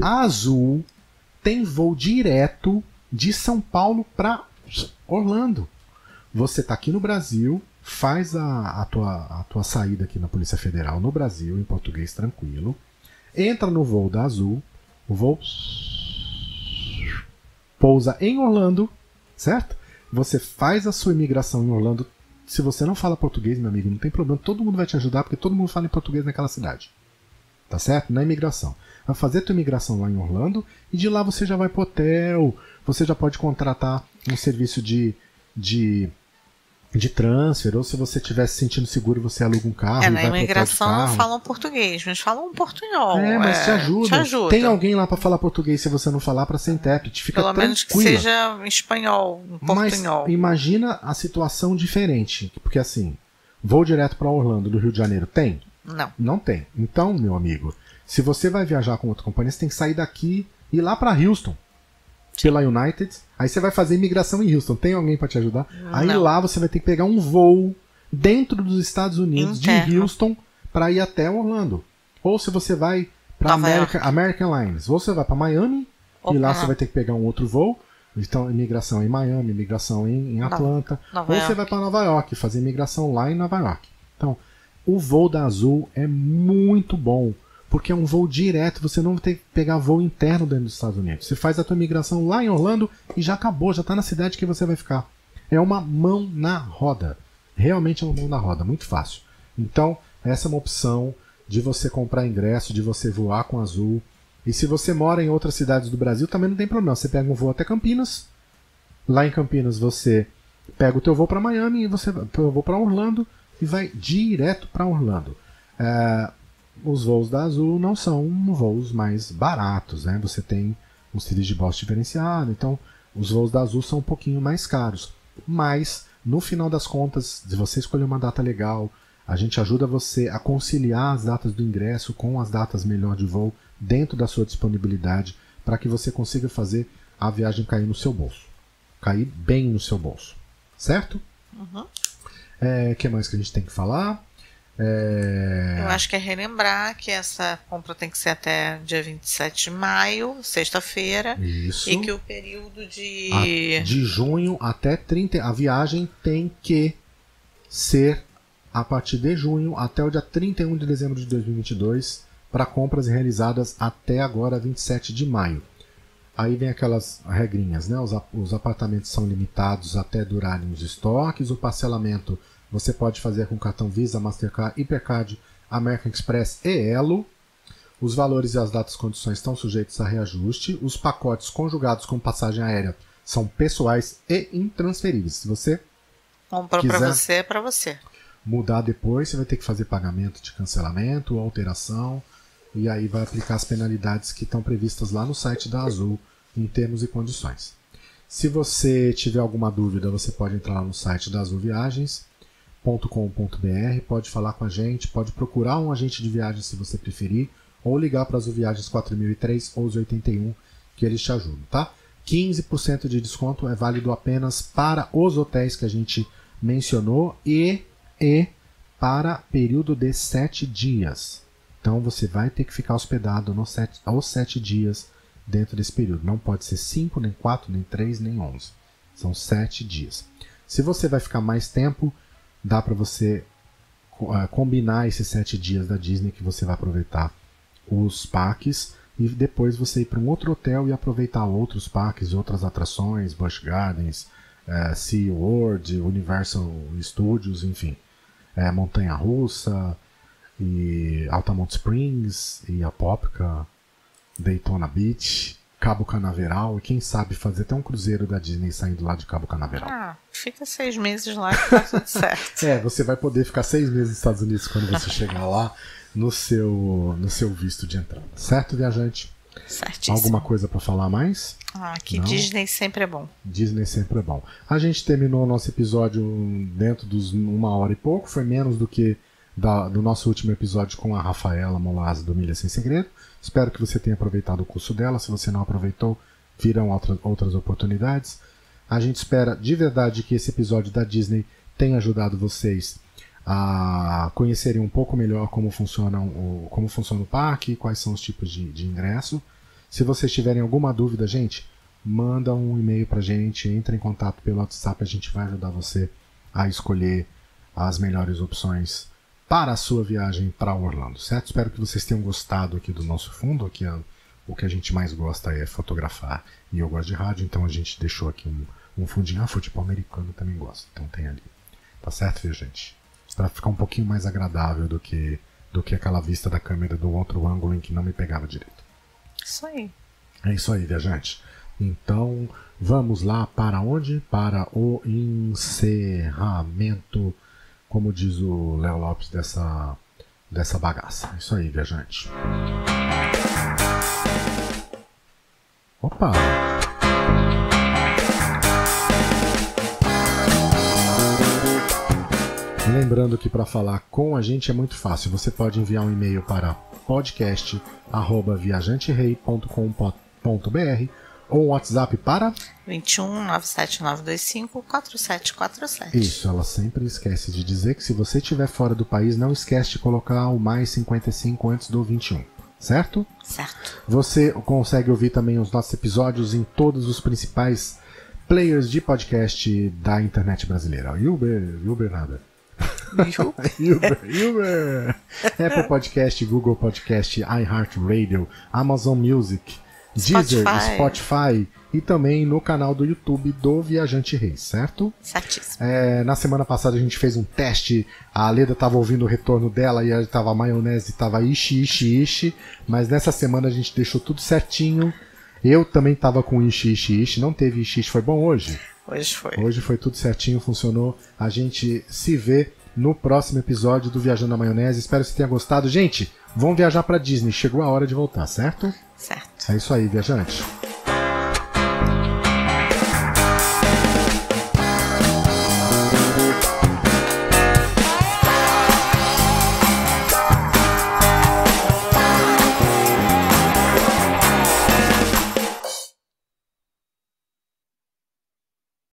A Azul tem voo direto de São Paulo para Orlando. Você está aqui no Brasil, faz a, a, tua, a tua saída aqui na Polícia Federal no Brasil, em português tranquilo. Entra no voo da Azul. O voo pousa em Orlando, certo? Você faz a sua imigração em Orlando. Se você não fala português, meu amigo, não tem problema. Todo mundo vai te ajudar, porque todo mundo fala em português naquela cidade. Tá certo? Na imigração. Vai fazer a tua imigração lá em Orlando e de lá você já vai pro hotel. Você já pode contratar um serviço de, de, de transfer. Ou se você estiver se sentindo seguro, você aluga um carro. É, e na hotel de imigração não falam português, mas falam um portunhol. É, mas te ajuda. Te ajuda. Tem alguém lá pra falar português se você não falar pra ser intérprete. Fica Pelo menos que tranquila. seja em espanhol, Mas portunhol. imagina a situação diferente. Porque assim, voo direto pra Orlando do Rio de Janeiro tem? Não. Não tem. Então, meu amigo, se você vai viajar com outra companhia, você tem que sair daqui e ir lá pra Houston. Pela United. Aí você vai fazer imigração em Houston. Tem alguém pra te ajudar? Aí Não. lá você vai ter que pegar um voo dentro dos Estados Unidos, de Interno. Houston, pra ir até Orlando. Ou se você vai pra Nova America, American Lines. Ou você vai pra Miami Ou e lá você vai ter que pegar um outro voo. Então, imigração em Miami, imigração em, em Atlanta. Nova ou você York. vai para Nova York, fazer imigração lá em Nova York. Então, o voo da Azul é muito bom. Porque é um voo direto, você não tem que pegar voo interno dentro dos Estados Unidos. Você faz a tua migração lá em Orlando e já acabou, já está na cidade que você vai ficar. É uma mão na roda. Realmente é uma mão na roda, muito fácil. Então, essa é uma opção de você comprar ingresso, de você voar com Azul. E se você mora em outras cidades do Brasil, também não tem problema. Você pega um voo até Campinas. Lá em Campinas você pega o teu voo para Miami e você eu vou para Orlando e vai direto para Orlando. É, os voos da Azul não são voos mais baratos, né? Você tem um series de boss diferenciado, então os voos da Azul são um pouquinho mais caros. Mas, no final das contas, se você escolher uma data legal, a gente ajuda você a conciliar as datas do ingresso com as datas melhor de voo dentro da sua disponibilidade para que você consiga fazer a viagem cair no seu bolso. Cair bem no seu bolso. Certo? O uhum. é, que mais que a gente tem que falar? É... Eu acho que é relembrar que essa compra tem que ser até dia 27 de maio, sexta-feira. Isso. E que o período de. A, de junho até 30. A viagem tem que ser a partir de junho até o dia 31 de dezembro de 2022 para compras realizadas até agora 27 de maio. Aí vem aquelas regrinhas, né? Os, os apartamentos são limitados até durarem os estoques, o parcelamento você pode fazer com cartão Visa, Mastercard, Hipercard, American Express e Elo. Os valores e as datas e condições estão sujeitos a reajuste. Os pacotes conjugados com passagem aérea são pessoais e intransferíveis. Se você comprou para você, é para você. Mudar depois, você vai ter que fazer pagamento de cancelamento, alteração, e aí vai aplicar as penalidades que estão previstas lá no site da Azul em termos e condições. Se você tiver alguma dúvida, você pode entrar lá no site da Azul Viagens com.br pode falar com a gente, pode procurar um agente de viagem se você preferir, ou ligar para as Viagens 4003 ou 81 que eles te ajudam, tá? 15% de desconto é válido apenas para os hotéis que a gente mencionou e, e para período de 7 dias. Então você vai ter que ficar hospedado nos sete, aos 7 dias dentro desse período. Não pode ser 5, nem 4, nem 3, nem 11. São 7 dias. Se você vai ficar mais tempo, dá para você uh, combinar esses sete dias da Disney que você vai aproveitar os parques e depois você ir para um outro hotel e aproveitar outros parques, outras atrações, Busch Gardens, uh, Sea World, Universal Studios, enfim, uh, Montanha Russa e Altamont Springs e a Popka, Daytona Beach Cabo Canaveral e quem sabe fazer até um cruzeiro da Disney saindo lá de Cabo Canaveral. Ah, fica seis meses lá que tá tudo certo. é, você vai poder ficar seis meses nos Estados Unidos quando você chegar lá no seu, no seu visto de entrada. Certo, viajante? Certíssimo. Alguma coisa para falar mais? Ah, que Não? Disney sempre é bom. Disney sempre é bom. A gente terminou o nosso episódio dentro dos uma hora e pouco, foi menos do que da, do nosso último episódio com a Rafaela Molaz do Milha Sem Segredo. Espero que você tenha aproveitado o curso dela. Se você não aproveitou, virão outra, outras oportunidades. A gente espera de verdade que esse episódio da Disney tenha ajudado vocês a conhecerem um pouco melhor como funciona o, como funciona o parque, quais são os tipos de, de ingresso. Se vocês tiverem alguma dúvida, gente, manda um e-mail pra gente, entre em contato pelo WhatsApp, a gente vai ajudar você a escolher as melhores opções para a sua viagem para Orlando, certo? Espero que vocês tenham gostado aqui do nosso fundo, aqui o que a gente mais gosta é fotografar e eu gosto de rádio, então a gente deixou aqui um, um fundinho, ah, futebol americano também gosto, então tem ali, tá certo, gente? Para ficar um pouquinho mais agradável do que do que aquela vista da câmera do outro ângulo em que não me pegava direito. Isso aí. É isso aí, viajante. Então, vamos lá para onde? Para o encerramento como diz o Léo Lopes, dessa, dessa bagaça. Isso aí, viajante. Opa! Lembrando que para falar com a gente é muito fácil. Você pode enviar um e-mail para podcast@viajanterei.com.br ou um WhatsApp para 21 97925 4747. Isso, ela sempre esquece de dizer que se você estiver fora do país, não esquece de colocar o mais 55 antes do 21. Certo? Certo. Você consegue ouvir também os nossos episódios em todos os principais players de podcast da internet brasileira. Uber, Uber nada. Uber, Uber. Apple Podcast, Google Podcast, iHeartRadio, Amazon Music, Deezer, Spotify. Spotify e também no canal do YouTube do Viajante Reis, certo? Certíssimo. É, na semana passada a gente fez um teste, a Leda estava ouvindo o retorno dela e estava maionese, estava ishi, ishi, ishi, mas nessa semana a gente deixou tudo certinho. Eu também estava com ishi, ishi, ishi, não teve ishi, ishi, foi bom hoje? Hoje foi. Hoje foi tudo certinho, funcionou. A gente se vê no próximo episódio do Viajando na Maionese. Espero que você tenha gostado. Gente, vamos viajar para Disney. Chegou a hora de voltar, certo? Certo. É isso aí, viajante.